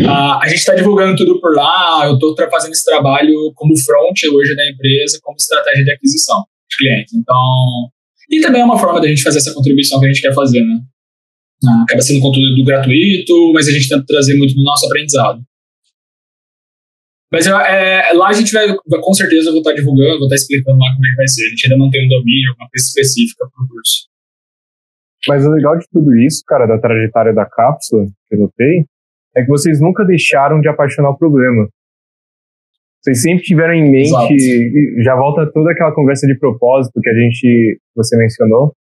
uh, a gente está divulgando tudo por lá. Eu estou fazendo esse trabalho como front hoje da empresa, como estratégia de aquisição de clientes. Então, e também é uma forma da gente fazer essa contribuição que a gente quer fazer, né? Ah, acaba sendo conteúdo gratuito, mas a gente tenta trazer muito do nosso aprendizado. Mas é, lá a gente vai, com certeza, eu vou estar divulgando, vou estar explicando lá como é que vai ser. A gente ainda não tem um domínio, alguma coisa específica para o curso. Mas o legal de tudo isso, cara, da trajetória da cápsula, que eu notei, é que vocês nunca deixaram de apaixonar o problema. Vocês sempre tiveram em mente, Exato. já volta toda aquela conversa de propósito que a gente, você mencionou,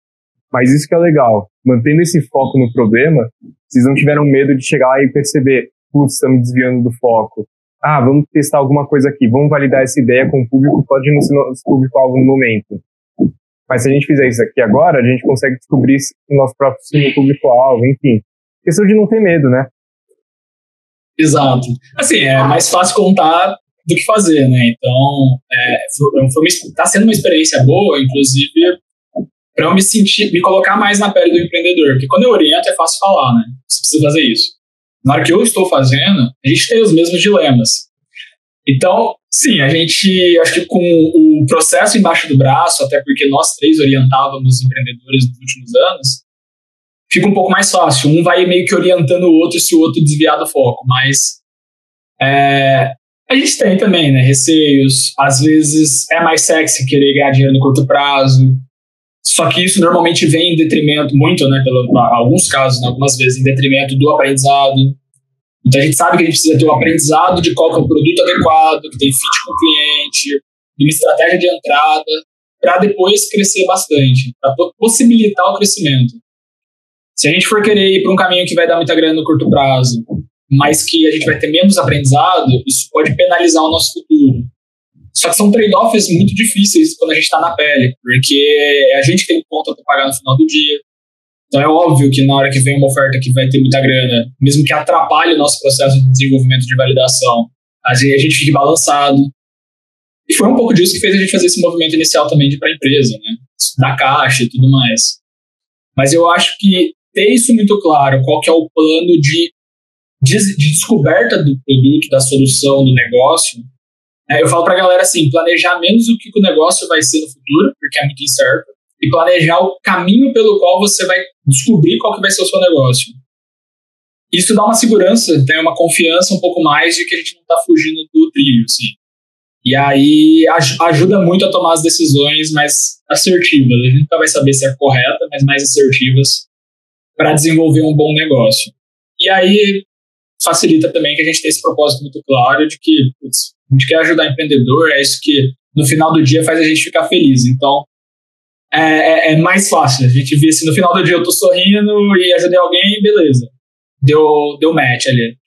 mas isso que é legal, mantendo esse foco no problema, vocês não tiveram medo de chegar lá e perceber, putz, estamos desviando do foco. Ah, vamos testar alguma coisa aqui, vamos validar essa ideia com o público, pode não ser nosso público-alvo no momento. Mas se a gente fizer isso aqui agora, a gente consegue descobrir o nosso próprio público-alvo, enfim. Questão de não ter medo, né? Exato. Assim, é mais fácil contar do que fazer, né? Então, é, está sendo uma experiência boa, inclusive, para eu me sentir, me colocar mais na pele do empreendedor. Porque quando eu oriento é fácil falar, né? Você precisa fazer isso. Na hora que eu estou fazendo, a gente tem os mesmos dilemas. Então, sim, a gente, acho que com o processo embaixo do braço, até porque nós três orientávamos empreendedores nos últimos anos, fica um pouco mais fácil. Um vai meio que orientando o outro se o outro desviar do foco, mas é, a gente tem também, né, receios. Às vezes é mais sexy querer ganhar dinheiro no curto prazo. Só que isso normalmente vem em detrimento, muito, né, pelo, alguns casos, né, algumas vezes, em detrimento do aprendizado. Então a gente sabe que a gente precisa ter um aprendizado de qual é o produto adequado, que tem fit com o cliente, uma estratégia de entrada, para depois crescer bastante, para possibilitar o crescimento. Se a gente for querer ir para um caminho que vai dar muita grana no curto prazo, mas que a gente vai ter menos aprendizado, isso pode penalizar o nosso futuro. Só que são trade-offs muito difíceis quando a gente está na pele, porque é a gente que tem conta para pagar no final do dia. Então é óbvio que na hora que vem uma oferta que vai ter muita grana, mesmo que atrapalhe o nosso processo de desenvolvimento de validação, a gente fique balançado. E foi um pouco disso que fez a gente fazer esse movimento inicial também para a empresa, né? Da caixa e tudo mais. Mas eu acho que ter isso muito claro, qual que é o plano de, de, de descoberta do produto, da solução, do negócio, é, eu falo para a galera assim, planejar menos o que o negócio vai ser no futuro, porque é muito incerto, e planejar o caminho pelo qual você vai descobrir qual que vai ser o seu negócio. Isso dá uma segurança, tem uma confiança um pouco mais de que a gente não está fugindo do trilho, assim. E aí ajuda muito a tomar as decisões mais assertivas. A gente nunca vai saber se é correta, mas mais assertivas para desenvolver um bom negócio. E aí facilita também que a gente tenha esse propósito muito claro de que putz, a gente quer ajudar empreendedor, é isso que no final do dia faz a gente ficar feliz. Então, é, é, é mais fácil. A gente vê se no final do dia eu tô sorrindo e ajudei alguém, beleza. Deu, deu match ali.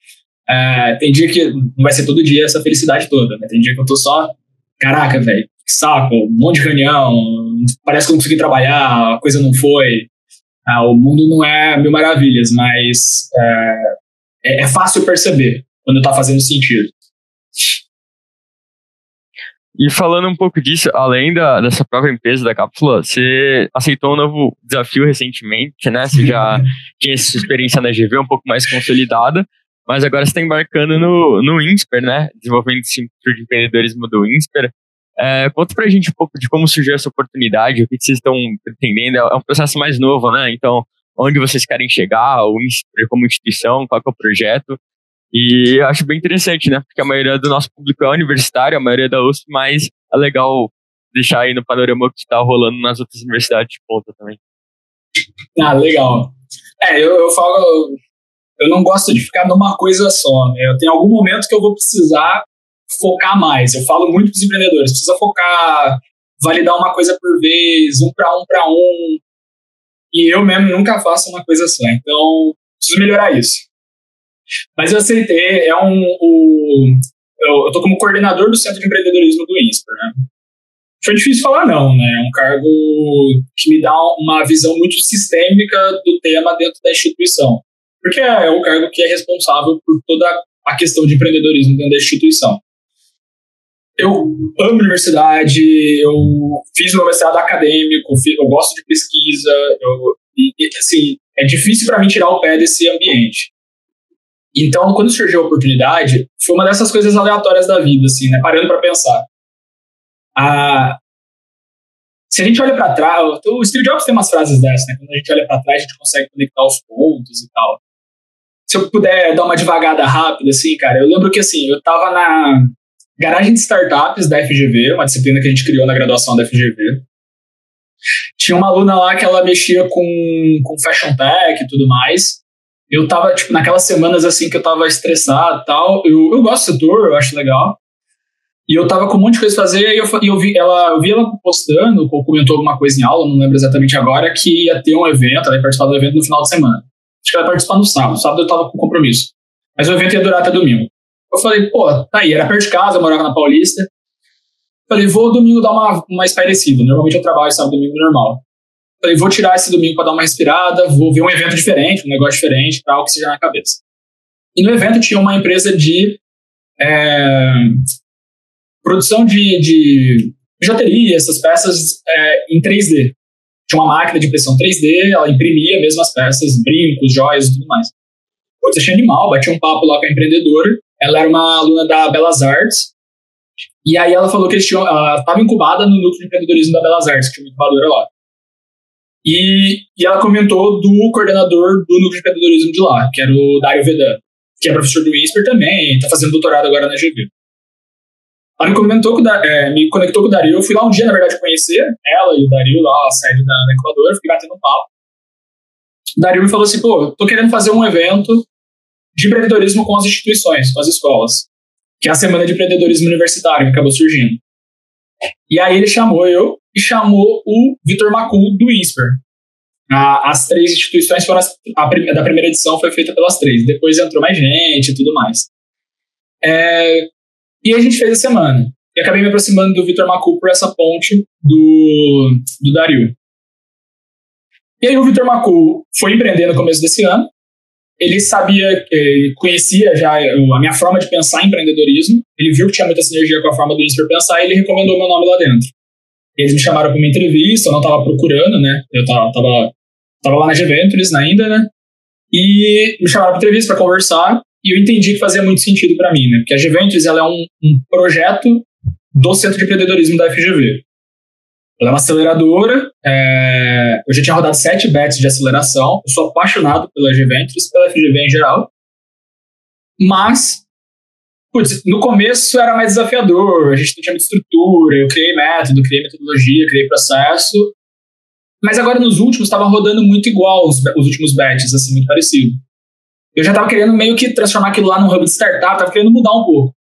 É, tem dia que não vai ser todo dia essa felicidade toda, né? Tem dia que eu tô só, caraca, velho, que saco, um monte de reunião, parece que eu não consegui trabalhar, a coisa não foi. Ah, o mundo não é mil maravilhas, mas é, é, é fácil perceber quando está fazendo sentido. E falando um pouco disso, além da, dessa própria empresa da Cápsula, você aceitou um novo desafio recentemente, né? Você já tinha essa experiência na GV um pouco mais consolidada, mas agora você está embarcando no, no INSPER, né? Desenvolvendo esse centro de empreendedorismo do INSPER. É, conta pra gente um pouco de como surgiu essa oportunidade, o que vocês estão pretendendo. É um processo mais novo, né? Então, onde vocês querem chegar, como instituição, qual é o projeto. E eu acho bem interessante, né? Porque a maioria do nosso público é universitário, a maioria da USP, mas é legal deixar aí no panorama que está rolando nas outras universidades de ponta também. Ah, legal. É, eu, eu falo, eu não gosto de ficar numa coisa só, né? Eu tenho algum momento que eu vou precisar focar mais. Eu falo muito para os empreendedores, precisa focar, validar uma coisa por vez, um para um para um. E eu mesmo nunca faço uma coisa só. Então, preciso melhorar isso. Mas eu aceitei, é um. O, eu, eu tô como coordenador do Centro de Empreendedorismo do INSPER, né? Foi difícil falar não, né? É um cargo que me dá uma visão muito sistêmica do tema dentro da instituição. Porque é o cargo que é responsável por toda a questão de empreendedorismo dentro da instituição eu amo universidade, eu fiz meu mestrado acadêmico, eu gosto de pesquisa, eu, e, assim, é difícil para mim tirar o pé desse ambiente. Então, quando surgiu a oportunidade, foi uma dessas coisas aleatórias da vida, assim, né, parando para pensar. Se a gente olha para trás, o Steve Jobs tem umas frases dessas, né? Quando a gente olha para trás, a gente consegue conectar os pontos e tal. Se eu puder dar uma devagada rápida, assim, cara, eu lembro que, assim, eu tava na, Garagem de Startups da FGV, uma disciplina que a gente criou na graduação da FGV. Tinha uma aluna lá que ela mexia com, com fashion tech e tudo mais. Eu tava, tipo, naquelas semanas assim que eu tava estressado tal. Eu, eu gosto do setor, eu acho legal. E eu tava com um monte de coisa a fazer, e eu, eu, vi, ela, eu vi ela postando, ou comentou alguma coisa em aula, não lembro exatamente agora, que ia ter um evento, ela ia participar do evento no final de semana. Acho que ela ia participar no sábado, sábado eu tava com compromisso. Mas o evento ia durar até domingo. Eu falei, pô, tá aí, era perto de casa, eu morava na Paulista. Falei, vou domingo dar uma, uma espairecida. Normalmente eu trabalho sábado domingo normal. Falei, vou tirar esse domingo para dar uma respirada, vou ver um evento diferente, um negócio diferente, para oxigenar a cabeça. E no evento tinha uma empresa de é, produção de, de bijuteria, essas peças é, em 3D. Tinha uma máquina de impressão 3D, ela imprimia mesmo as peças, brincos, joias e tudo mais. Putz, achei animal, bati um papo lá com a empreendedora. Ela era uma aluna da Belas Artes. E aí ela falou que ela estava incubada no núcleo de empreendedorismo da Belas Artes, que tinha uma incubadora lá. E, e ela comentou do coordenador do núcleo de empreendedorismo de lá, que era o Dario Vedanta, que é professor do INSPER também, está fazendo doutorado agora na GV. Ela me comentou que é, me conectou com o Dario. Eu fui lá um dia, na verdade, conhecer ela e o Dario lá, a sede da, da incubadora, fiquei batendo um papo. O Dario me falou assim: pô, tô querendo fazer um evento de empreendedorismo com as instituições, com as escolas, que é a Semana de Empreendedorismo Universitário, que acabou surgindo. E aí ele chamou eu e chamou o Vitor Macul do INSPER. as três instituições foram as, a, da primeira edição foi feita pelas três. Depois entrou mais gente e tudo mais. É, e a gente fez a semana. E acabei me aproximando do Vitor Macul por essa ponte do, do Dario. E aí o Vitor Macul foi empreender no começo desse ano. Ele sabia, ele conhecia já a minha forma de pensar em empreendedorismo. Ele viu que tinha muita sinergia com a forma do Insper pensar e ele recomendou meu nome lá dentro. Eles me chamaram para uma entrevista, eu não estava procurando, né? Eu estava tava, tava lá na Gventures ainda, né? E me chamaram para entrevista para conversar e eu entendi que fazia muito sentido para mim, né? Porque a Gventures ela é um, um projeto do Centro de Empreendedorismo da FGV. Ela é uma aceleradora. É... Eu já tinha rodado sete bets de aceleração. Eu sou apaixonado pela G-Ventures, pela FGV em geral. Mas, putz, no começo era mais desafiador. A gente não tinha muita estrutura. Eu criei método, criei metodologia, criei processo. Mas agora nos últimos estava rodando muito igual os, os últimos bets, assim, muito parecido. Eu já estava querendo meio que transformar aquilo lá num hub de startup, estava querendo mudar um pouco.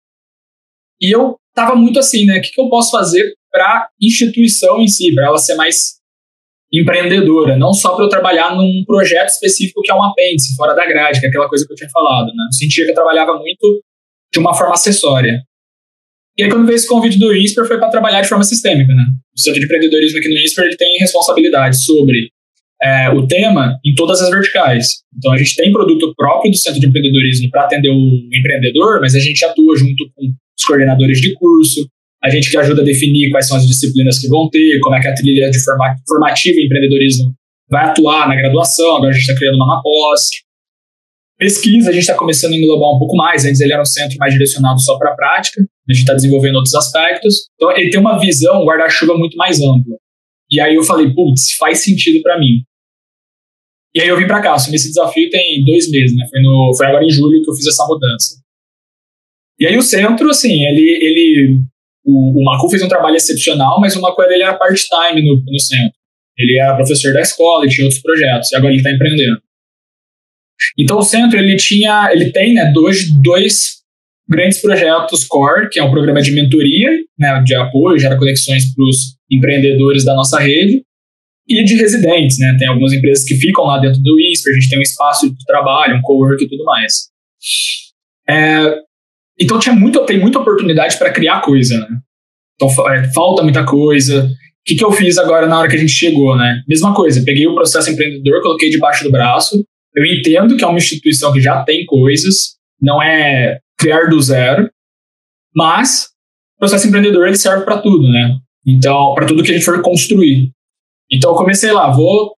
E eu estava muito assim, né? O que, que eu posso fazer para a instituição em si, para ela ser mais empreendedora, não só para eu trabalhar num projeto específico que é um apêndice, fora da grade, que é aquela coisa que eu tinha falado, né? Eu sentia que eu trabalhava muito de uma forma acessória. E aí, quando veio esse convite do INSPER, foi para trabalhar de forma sistêmica, né? O Centro de Empreendedorismo aqui no INSPER, ele tem responsabilidade sobre é, o tema em todas as verticais. Então, a gente tem produto próprio do Centro de Empreendedorismo para atender o empreendedor, mas a gente atua junto com os coordenadores de curso, a gente que ajuda a definir quais são as disciplinas que vão ter, como é que a trilha de formativa em empreendedorismo vai atuar na graduação, agora a gente está criando uma pós. Pesquisa, a gente está começando a englobar um pouco mais, antes ele era um centro mais direcionado só para a prática, a gente está desenvolvendo outros aspectos, então ele tem uma visão, um guarda-chuva muito mais amplo. E aí eu falei, putz, faz sentido para mim. E aí eu vim para cá, assumi esse desafio tem dois meses, né? Foi, no, foi agora em julho que eu fiz essa mudança. E aí o centro, assim, ele, ele o, o Macu fez um trabalho excepcional, mas o Macu ele era part-time no, no centro. Ele era professor da escola, ele tinha outros projetos, e agora ele está empreendendo. Então o centro ele tinha, ele tem, né, dois, dois grandes projetos core, que é um programa de mentoria, né, de apoio, gera conexões para os empreendedores da nossa rede, e de residentes, né? Tem algumas empresas que ficam lá dentro do ISPER, a gente tem um espaço de trabalho, um co-work e tudo mais. É, então tinha muito, tem muita oportunidade para criar coisa, né? Então é, falta muita coisa. O que, que eu fiz agora na hora que a gente chegou, né? Mesma coisa, peguei o processo empreendedor, coloquei debaixo do braço. Eu entendo que é uma instituição que já tem coisas, não é criar do zero, mas o processo empreendedor ele serve para tudo, né? Então, para tudo que a gente for construir. Então, eu comecei lá, vou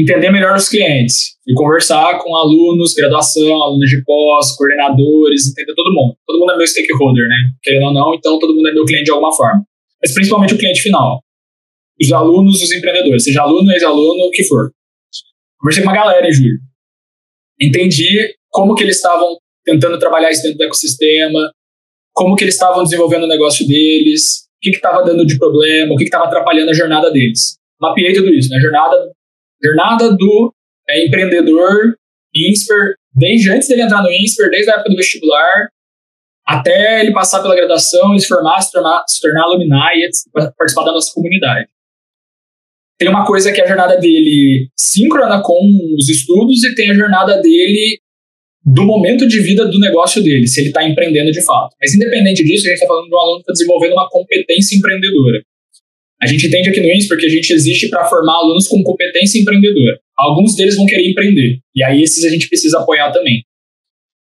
entender melhor os clientes e conversar com alunos, graduação, alunos de pós, coordenadores, entender todo mundo. Todo mundo é meu stakeholder, né? Querendo ou não, então todo mundo é meu cliente de alguma forma. Mas principalmente o cliente final. Os alunos, os empreendedores, seja aluno, ex-aluno, o que for. Conversei com uma galera em julho. Entendi como que eles estavam tentando trabalhar isso dentro do ecossistema, como que eles estavam desenvolvendo o negócio deles, o que estava dando de problema, o que estava atrapalhando a jornada deles. Mapeei tudo isso, né? Jornada, jornada do é empreendedor INSPER, desde antes dele entrar no INSPER, desde a época do vestibular, até ele passar pela graduação se formar, se tornar, se tornar alumni e participar da nossa comunidade. Tem uma coisa que é a jornada dele síncrona com os estudos e tem a jornada dele do momento de vida do negócio dele, se ele está empreendendo de fato. Mas independente disso, a gente está falando de um aluno que está desenvolvendo uma competência empreendedora. A gente entende aqui no INSPER que a gente existe para formar alunos com competência empreendedora. Alguns deles vão querer empreender, e aí esses a gente precisa apoiar também.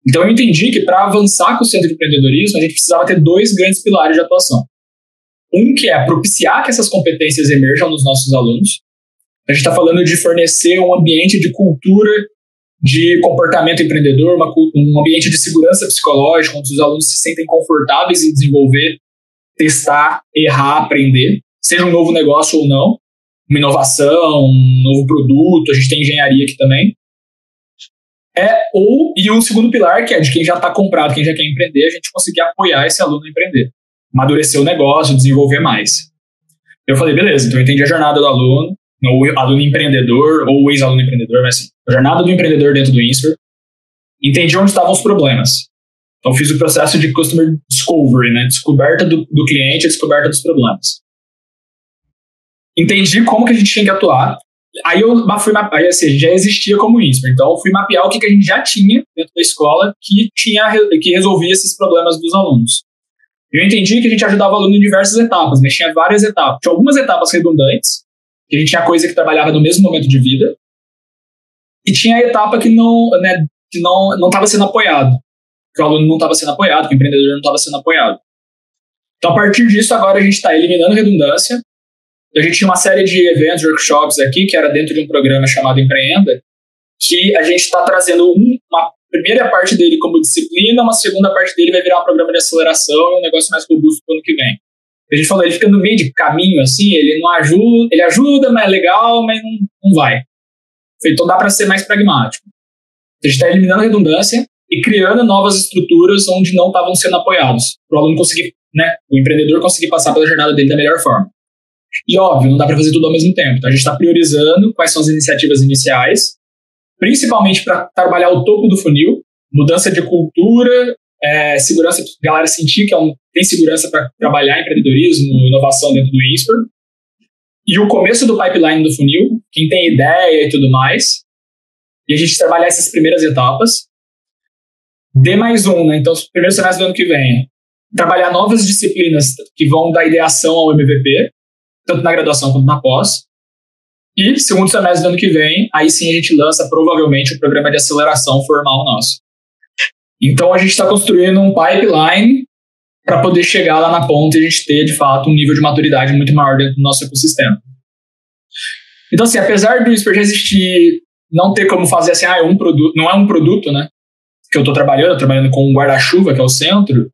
Então eu entendi que para avançar com o centro de empreendedorismo, a gente precisava ter dois grandes pilares de atuação. Um que é propiciar que essas competências emerjam nos nossos alunos. A gente está falando de fornecer um ambiente de cultura de comportamento empreendedor, uma, um ambiente de segurança psicológica, onde os alunos se sentem confortáveis em desenvolver, testar, errar, aprender, seja um novo negócio ou não, uma inovação, um novo produto, a gente tem engenharia aqui também. É, ou, e o segundo pilar, que é de quem já está comprado, quem já quer empreender, a gente conseguir apoiar esse aluno a empreender, amadurecer o negócio, desenvolver mais. Eu falei, beleza, então eu entendi a jornada do aluno, o aluno empreendedor ou ex-aluno empreendedor, mas assim, a jornada do empreendedor dentro do INSPER, entendi onde estavam os problemas. Então fiz o processo de customer discovery, né, descoberta do, do cliente, descoberta dos problemas. Entendi como que a gente tinha que atuar. Aí eu fui mapear, assim, já existia como INSPER, então eu fui mapear o que, que a gente já tinha dentro da escola que tinha que resolvia esses problemas dos alunos. Eu entendi que a gente ajudava o aluno em diversas etapas, mas tinha várias etapas. Tinha algumas etapas redundantes, que a gente tinha coisa que trabalhava no mesmo momento de vida, e tinha a etapa que não né, que não não estava sendo apoiado, que o aluno não estava sendo apoiado, que o empreendedor não estava sendo apoiado. Então, a partir disso, agora a gente está eliminando redundância. A gente tinha uma série de eventos, workshops aqui, que era dentro de um programa chamado Empreenda, que a gente está trazendo uma primeira parte dele como disciplina, uma segunda parte dele vai virar um programa de aceleração e um negócio mais robusto para o ano que vem. A gente falou, ele fica no meio de caminho, assim, ele não ajuda, ele ajuda, mas é legal, mas não, não vai. Então dá para ser mais pragmático. A gente está eliminando a redundância e criando novas estruturas onde não estavam sendo apoiados, para o aluno conseguir, né, o empreendedor conseguir passar pela jornada dele da melhor forma. E óbvio, não dá para fazer tudo ao mesmo tempo. Então a gente está priorizando quais são as iniciativas iniciais, principalmente para trabalhar o topo do funil, mudança de cultura, é, segurança, galera sentir que é um, tem segurança para trabalhar empreendedorismo, inovação dentro do INSPER. E o começo do pipeline do funil, quem tem ideia e tudo mais. E a gente trabalhar essas primeiras etapas. D mais um, né? Então, primeiro semestre do ano que vem. Trabalhar novas disciplinas que vão da ideação ao MVP, tanto na graduação quanto na pós. E segundo semestre do ano que vem, aí sim a gente lança provavelmente o programa de aceleração formal nosso. Então a gente está construindo um pipeline para poder chegar lá na ponta e a gente ter de fato um nível de maturidade muito maior dentro do nosso ecossistema. Então assim, apesar do Whisper já existir, não ter como fazer assim, ah, é um produto, não é um produto, né? Que eu estou trabalhando, trabalhando com um guarda-chuva que é o centro.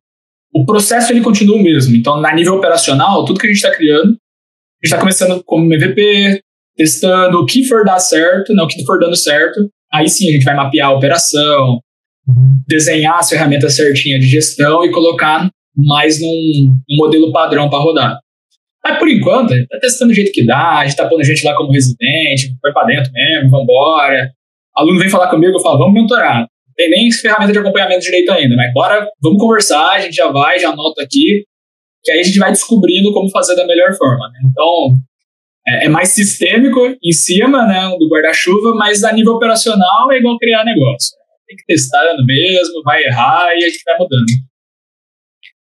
O processo ele continua o mesmo. Então, na nível operacional, tudo que a gente está criando, está começando como MVP, testando o que for dar certo, não o que for dando certo. Aí sim a gente vai mapear a operação, desenhar as ferramentas certinhas de gestão e colocar mais num, num modelo padrão para rodar. Mas por enquanto, a gente tá testando do jeito que dá, a gente tá pondo gente lá como residente, vai para dentro mesmo, vambora. Aluno vem falar comigo, eu falo, vamos mentorar. Não tem nem ferramenta de acompanhamento direito ainda, mas bora, vamos conversar, a gente já vai, já anota aqui, que aí a gente vai descobrindo como fazer da melhor forma. Né? Então, é, é, mais sistêmico em cima né, do guarda-chuva, mas a nível operacional é igual criar negócio tem que testar mesmo, vai errar e a gente vai mudando.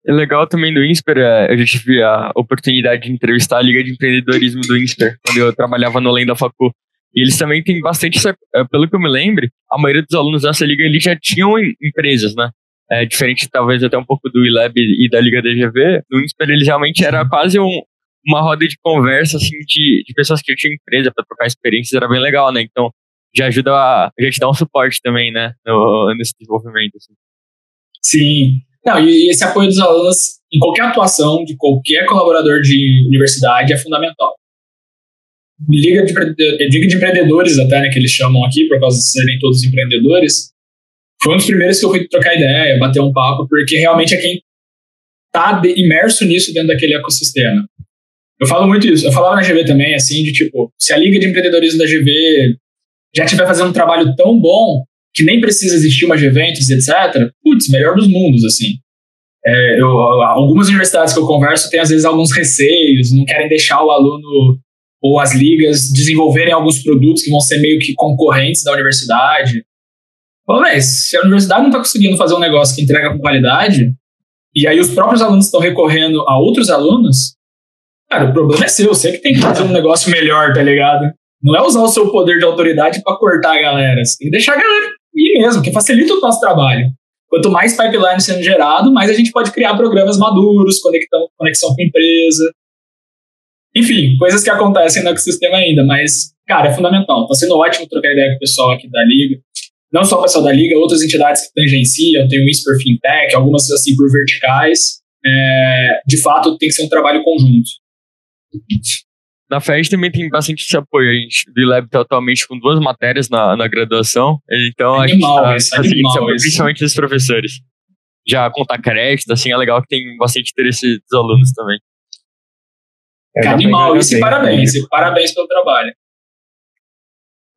É legal também do INSPER, a gente viu a oportunidade de entrevistar a Liga de Empreendedorismo do INSPER, quando eu trabalhava no Além da Facu. E eles também têm bastante, é, pelo que eu me lembro, a maioria dos alunos dessa liga eles já tinham empresas, né? É, diferente talvez até um pouco do ILAB e da Liga DGV, no INSPER eles realmente era quase um, uma roda de conversa assim, de, de pessoas que tinham empresa para trocar experiências, era bem legal, né? Então já ajuda a, a gente dar um suporte também, né, no, nesse desenvolvimento. Assim. Sim. Não, e esse apoio dos alunos em qualquer atuação de qualquer colaborador de universidade é fundamental. Liga de, Liga de empreendedores até, né, que eles chamam aqui, por causa de serem todos empreendedores, foi um dos primeiros que eu fui trocar ideia, bater um papo, porque realmente é quem está imerso nisso dentro daquele ecossistema. Eu falo muito isso. Eu falava na GV também, assim, de tipo, se a Liga de Empreendedorismo da GV já estiver fazendo um trabalho tão bom que nem precisa existir uma G-Ventus, etc., putz, melhor dos mundos, assim. É, eu, algumas universidades que eu converso têm, às vezes, alguns receios, não querem deixar o aluno ou as ligas desenvolverem alguns produtos que vão ser meio que concorrentes da universidade. Mas se a universidade não está conseguindo fazer um negócio que entrega com qualidade, e aí os próprios alunos estão recorrendo a outros alunos, cara, o problema é seu, você que tem que fazer um negócio melhor, tá ligado? Não é usar o seu poder de autoridade para cortar a galera. Você tem que deixar a galera ir mesmo, que facilita o nosso trabalho. Quanto mais pipeline sendo gerado, mais a gente pode criar programas maduros, conectão, conexão com a empresa. Enfim, coisas que acontecem no ecossistema ainda, mas, cara, é fundamental. Tá sendo ótimo trocar ideia com o pessoal aqui da Liga. Não só o pessoal da Liga, outras entidades que tangenciam, tem o Whisper Fintech, algumas assim por verticais. É, de fato, tem que ser um trabalho conjunto. Na FED também tem bastante esse apoio. A gente, o Lab está atualmente com duas matérias na, na graduação, então animal, a gente está assim, apoio, principalmente dos professores. Já contar crédito, assim, é legal que tem bastante interesse dos alunos também. É, animal, isso e parabéns, e parabéns pelo trabalho.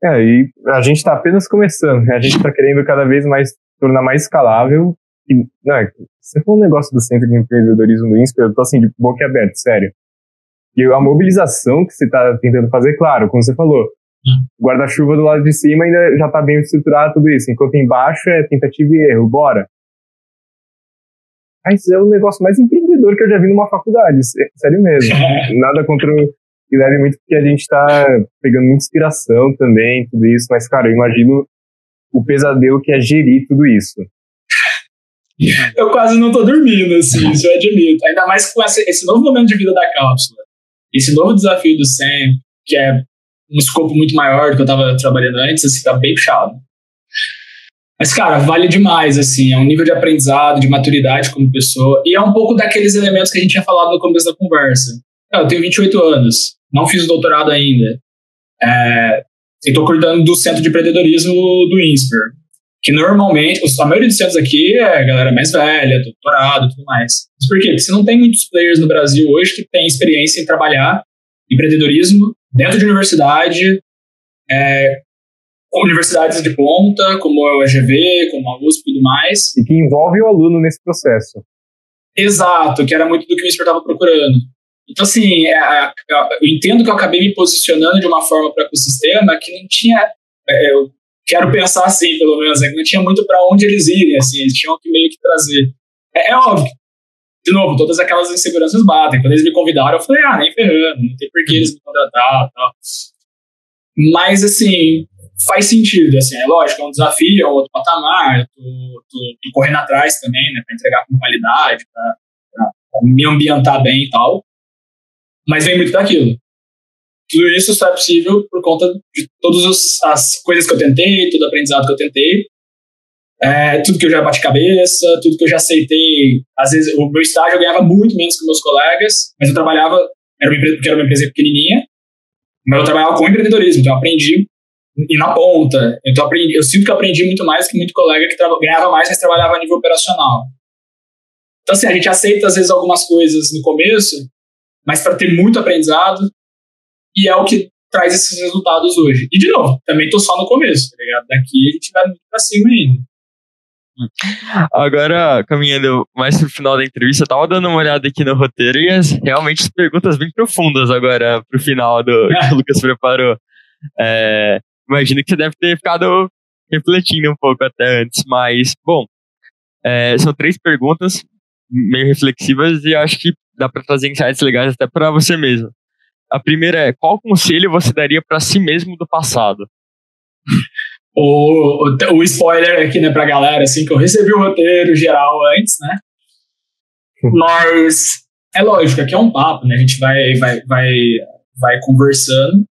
É, e a gente está apenas começando, né? a gente está querendo cada vez mais tornar mais escalável. E, não, é, você falou um negócio do Centro de Empreendedorismo do INSPER, eu tô assim, de boca aberta, sério. E a mobilização que você está tentando fazer, claro, como você falou, o guarda-chuva do lado de cima ainda já está bem estruturado tudo isso, enquanto embaixo é tentativa e erro, bora. Mas é o negócio mais empreendedor que eu já vi numa faculdade, sério mesmo. Nada contra o Guilherme, muito porque a gente está pegando muita inspiração também, tudo isso, mas, cara, eu imagino o pesadelo que é gerir tudo isso. Eu quase não tô dormindo, assim, isso eu admito. Ainda mais com esse novo momento de vida da cápsula esse novo desafio do SEM, que é um escopo muito maior do que eu estava trabalhando antes, assim, tá bem puxado. Mas, cara, vale demais, assim, é um nível de aprendizado, de maturidade como pessoa, e é um pouco daqueles elementos que a gente tinha falado no começo da conversa. Eu tenho 28 anos, não fiz o doutorado ainda, é, e estou cuidando do Centro de Empreendedorismo do INSPER, que normalmente, a maioria dos centros aqui é galera mais velha, doutorado e tudo mais. Mas por quê? Porque você não tem muitos players no Brasil hoje que têm experiência em trabalhar empreendedorismo dentro de universidade, é, universidades de ponta, como a UGV, como a USP e tudo mais. E que envolve o aluno nesse processo. Exato, que era muito do que o Whisper estava procurando. Então, assim, é, eu entendo que eu acabei me posicionando de uma forma para o ecossistema que não tinha. É, eu quero pensar assim, pelo menos, é que não tinha muito para onde eles irem, assim, eles tinham que meio que trazer. É, é, óbvio. De novo, todas aquelas inseguranças batem. Quando eles me convidaram, eu falei, ah, nem ferrando, não tem por que eles me contratar tal. Mas, assim, faz sentido, assim, é lógico, é um desafio, é um outro patamar, eu tô, tô, tô correndo atrás também, né, para entregar com qualidade, para me ambientar bem e tal. Mas vem muito daquilo. Tudo isso só é possível por conta de todas as coisas que eu tentei, todo o aprendizado que eu tentei, é, tudo que eu já bati cabeça, tudo que eu já aceitei. Às vezes, o meu estágio eu ganhava muito menos que meus colegas, mas eu trabalhava, era uma empresa, porque era uma empresa pequenininha, mas eu trabalhava com empreendedorismo, então eu aprendi e na ponta. Então eu, aprendi, eu sinto que eu aprendi muito mais que muito colega que ganhava mais, mas trabalhava a nível operacional. Então, assim, a gente aceita às vezes algumas coisas no começo, mas para ter muito aprendizado, e é o que traz esses resultados hoje. E, de novo, também tô só no começo, tá ligado? Daqui a gente vai muito pra cima ainda. Agora, caminhando mais pro final da entrevista, eu tava dando uma olhada aqui no roteiro e as, realmente perguntas bem profundas agora pro final do que o Lucas preparou. É, imagino que você deve ter ficado refletindo um pouco até antes, mas, bom, é, são três perguntas meio reflexivas e acho que dá para trazer insights legais até para você mesmo. A primeira é: qual conselho você daria para si mesmo do passado? O, o, o, spoiler aqui, né, pra galera, assim, que eu recebi o roteiro geral antes, né? Mas é lógico, aqui é um papo, né? A gente vai, vai, vai, vai conversando.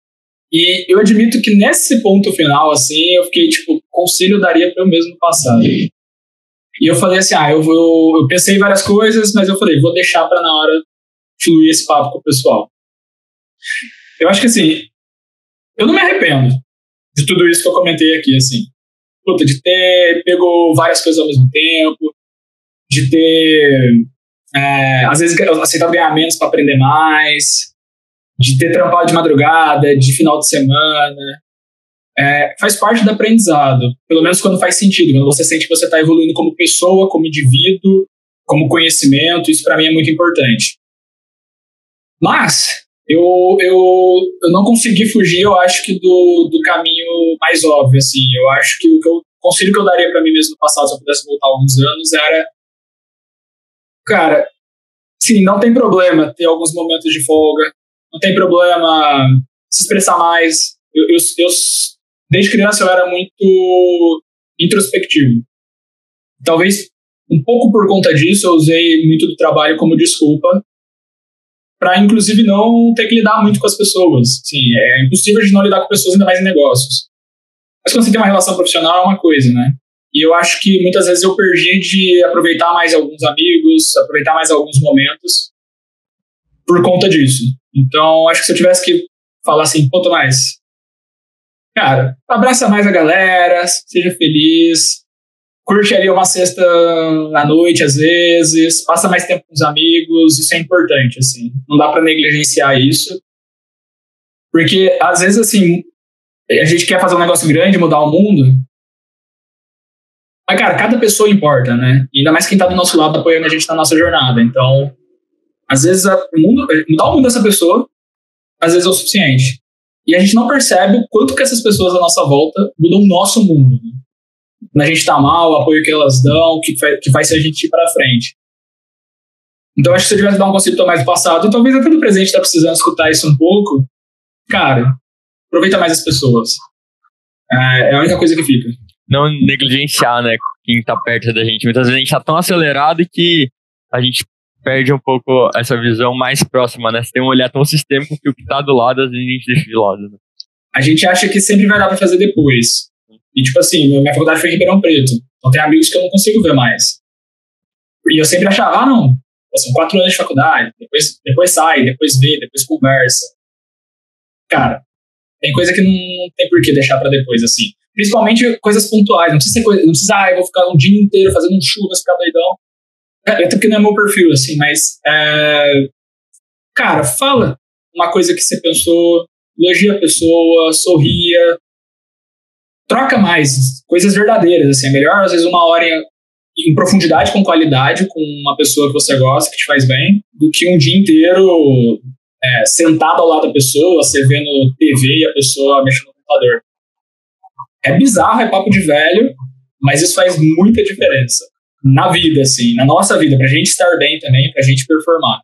E eu admito que nesse ponto final, assim, eu fiquei tipo, conselho eu daria para eu mesmo passado. E eu falei assim, ah, eu vou, eu pensei em várias coisas, mas eu falei, vou deixar para na hora fluir esse papo com o pessoal. Eu acho que assim, eu não me arrependo de tudo isso que eu comentei aqui, assim. Puta, de ter pego várias coisas ao mesmo tempo, de ter, é, às vezes, aceitado ganhar menos para aprender mais, de ter trampado de madrugada, de final de semana. É, faz parte do aprendizado, pelo menos quando faz sentido, quando você sente que você está evoluindo como pessoa, como indivíduo, como conhecimento, isso para mim é muito importante. Mas, eu, eu, eu não consegui fugir, eu acho que do, do caminho mais óbvio, assim. Eu acho que o, que eu, o conselho que eu daria para mim mesmo no passado, se eu pudesse voltar alguns anos, era. Cara, sim, não tem problema ter alguns momentos de folga, não tem problema se expressar mais. Eu, eu, eu desde criança eu era muito introspectivo. Talvez um pouco por conta disso, eu usei muito do trabalho como desculpa para, inclusive, não ter que lidar muito com as pessoas. Sim, é impossível de não lidar com pessoas, ainda mais em negócios. Mas quando você tem uma relação profissional, é uma coisa, né? E eu acho que muitas vezes eu perdi de aproveitar mais alguns amigos, aproveitar mais alguns momentos por conta disso. Então, acho que se eu tivesse que falar assim, pô, Tomás, cara, abraça mais a galera, seja feliz, curte ali uma sexta à noite, às vezes, passa mais tempo com os amigos, isso é importante, assim. Não dá para negligenciar isso. Porque, às vezes, assim, a gente quer fazer um negócio grande, mudar o mundo, mas, cara, cada pessoa importa, né? E ainda mais quem tá do nosso lado apoiando a gente na nossa jornada. Então, às vezes, a, o mundo, mudar o mundo dessa pessoa, às vezes é o suficiente. E a gente não percebe o quanto que essas pessoas à nossa volta mudam o nosso mundo. Né? Quando a gente tá mal, o apoio que elas dão, que, faz, que faz a gente ir pra frente. Então, acho que se eu tivesse dar um conceito mais do passado, talvez até do presente tá precisando escutar isso um pouco, cara, aproveita mais as pessoas. É, é a única coisa que fica não negligenciar, né, quem tá perto da gente. Muitas vezes a gente tá tão acelerado que a gente perde um pouco essa visão mais próxima, né? Você tem um olhar tão sistêmico que o que tá do lado, às vezes a gente deixa de lado, né? A gente acha que sempre vai dar pra fazer depois. E, tipo assim, minha faculdade foi em Ribeirão Preto. Então tem amigos que eu não consigo ver mais. E eu sempre achava, ah, não, são quatro anos de faculdade, depois, depois sai, depois vê, depois conversa. Cara, tem coisa que não tem por que deixar para depois, assim. Principalmente coisas pontuais. Não precisa ser coisa, não precisa, ah, eu vou ficar um dia inteiro fazendo um churras, ficar doidão. É, até porque não é meu perfil, assim, mas. É, cara, fala uma coisa que você pensou, elogia a pessoa, sorria. Troca mais, coisas verdadeiras, assim. É melhor, às vezes, uma hora em, em profundidade, com qualidade, com uma pessoa que você gosta, que te faz bem, do que um dia inteiro é, sentado ao lado da pessoa, você vendo TV e a pessoa mexendo no computador. É bizarro, é papo de velho, mas isso faz muita diferença na vida, assim, na nossa vida, pra gente estar bem também, pra gente performar.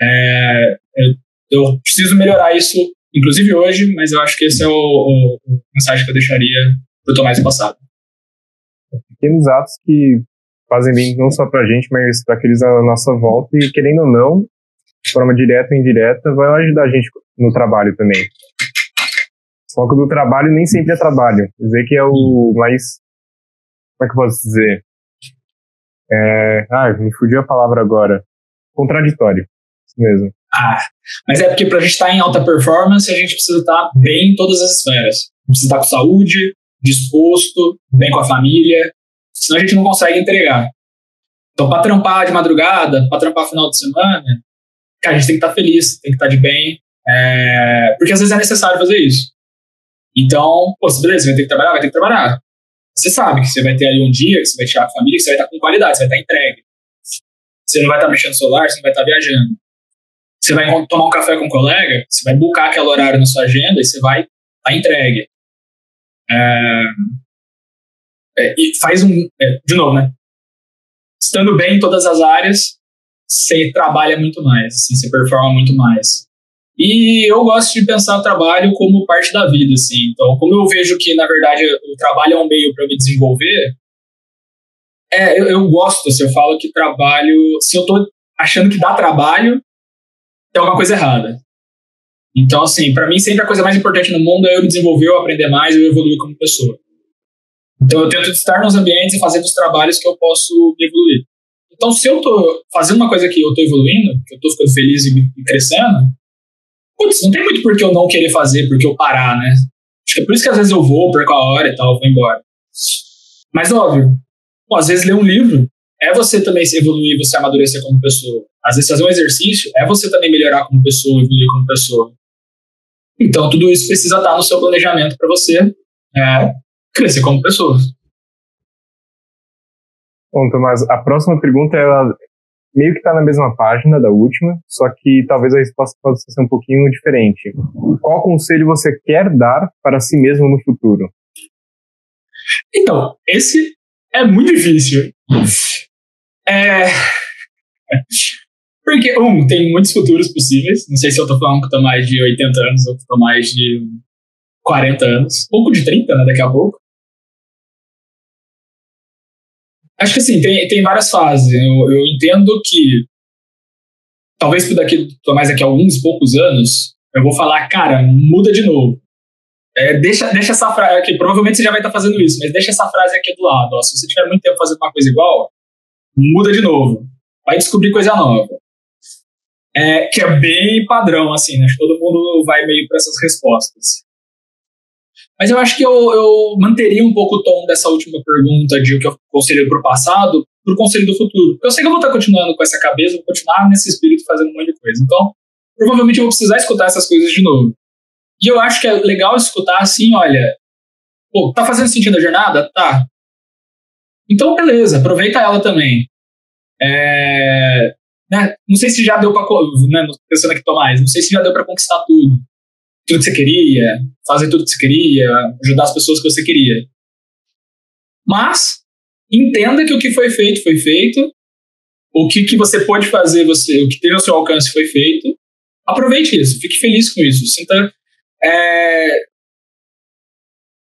É, eu, eu, preciso melhorar isso, inclusive hoje, mas eu acho que esse é o, o, o mensagem que eu deixaria pro Tomás passado. Pequenos atos que fazem bem não só pra gente, mas para aqueles à nossa volta e, querendo ou não, de forma direta ou indireta, vai ajudar a gente no trabalho também foco do trabalho nem sempre é trabalho. Dizer que é o mais. Como é que eu posso dizer? É, ah, me fugiu a palavra agora. Contraditório. Isso mesmo. Ah, mas é porque para a gente estar tá em alta performance, a gente precisa estar tá bem em todas as esferas. Precisa estar tá com saúde, disposto, bem com a família, senão a gente não consegue entregar. Então, para trampar de madrugada, para trampar final de semana, cara, a gente tem que estar feliz, tem que estar de bem, é... porque às vezes é necessário fazer isso. Então, pô, beleza, vai ter que trabalhar, vai ter que trabalhar. Você sabe que você vai ter ali um dia que você vai tirar a família, que você vai estar com qualidade, você vai estar entregue. Você não vai estar mexendo no celular, você não vai estar viajando. Você vai tomar um café com um colega, você vai buscar aquele horário na sua agenda e você vai estar entregue. É, é, e faz um. É, de novo, né? Estando bem em todas as áreas, você trabalha muito mais, assim, você performa muito mais. E eu gosto de pensar o trabalho como parte da vida, assim. Então, como eu vejo que, na verdade, o trabalho é um meio para me desenvolver, é, eu, eu, gosto, assim, eu falo que trabalho... Se eu tô achando que dá trabalho, tem alguma coisa errada. Então, assim, para mim, sempre a coisa mais importante no mundo é eu me desenvolver, eu aprender mais, eu evoluir como pessoa. Então, eu tento estar nos ambientes e fazer dos trabalhos que eu posso evoluir. Então, se eu tô fazendo uma coisa que eu tô evoluindo, que eu tô ficando feliz e crescendo, putz, não tem muito por que eu não querer fazer, porque eu parar, né? Acho que é por isso que às vezes eu vou, perco a hora e tal, vou embora. Mas óbvio, às vezes ler um livro é você também se evoluir, você amadurecer como pessoa. Às vezes fazer um exercício é você também melhorar como pessoa, evoluir como pessoa. Então tudo isso precisa estar no seu planejamento para você é, crescer como pessoa. Bom, Tomás, a próxima pergunta ela meio que está na mesma página da última, só que talvez a resposta possa ser um pouquinho diferente. Qual conselho você quer dar para si mesmo no futuro? Então, esse é muito difícil. É... Porque, um, tem muitos futuros possíveis. Não sei se eu tô falando que eu tô mais de 80 anos ou que eu tô mais de 40 anos. Pouco de 30, né, daqui a pouco. Acho que assim, tem, tem várias fases. Eu, eu entendo que talvez por daqui, mais daqui a alguns poucos anos, eu vou falar, cara, muda de novo. É, deixa, deixa essa frase aqui, provavelmente você já vai estar fazendo isso, mas deixa essa frase aqui do lado. Ó, se você tiver muito tempo fazendo uma coisa igual, muda de novo. Vai descobrir coisa nova. É, que é bem padrão, assim, né? Todo mundo vai meio para essas respostas. Mas eu acho que eu, eu manteria um pouco o tom dessa última pergunta de o que eu conselho para o passado para o conselho do futuro. Porque eu sei que eu vou estar continuando com essa cabeça, vou continuar nesse espírito fazendo um monte de coisa. Então, provavelmente eu vou precisar escutar essas coisas de novo. E eu acho que é legal escutar assim, olha, pô, tá fazendo sentido a jornada? Tá. Então, beleza, aproveita ela também. É, né, não sei se já deu para né, pensando aqui Tomás, não sei se já deu para conquistar tudo, tudo que você queria, fazer tudo que você queria, ajudar as pessoas que você queria. Mas entenda que o que foi feito foi feito, o que, que você pode fazer, você, o que teve ao seu alcance foi feito. Aproveite isso, fique feliz com isso. Sinta. É...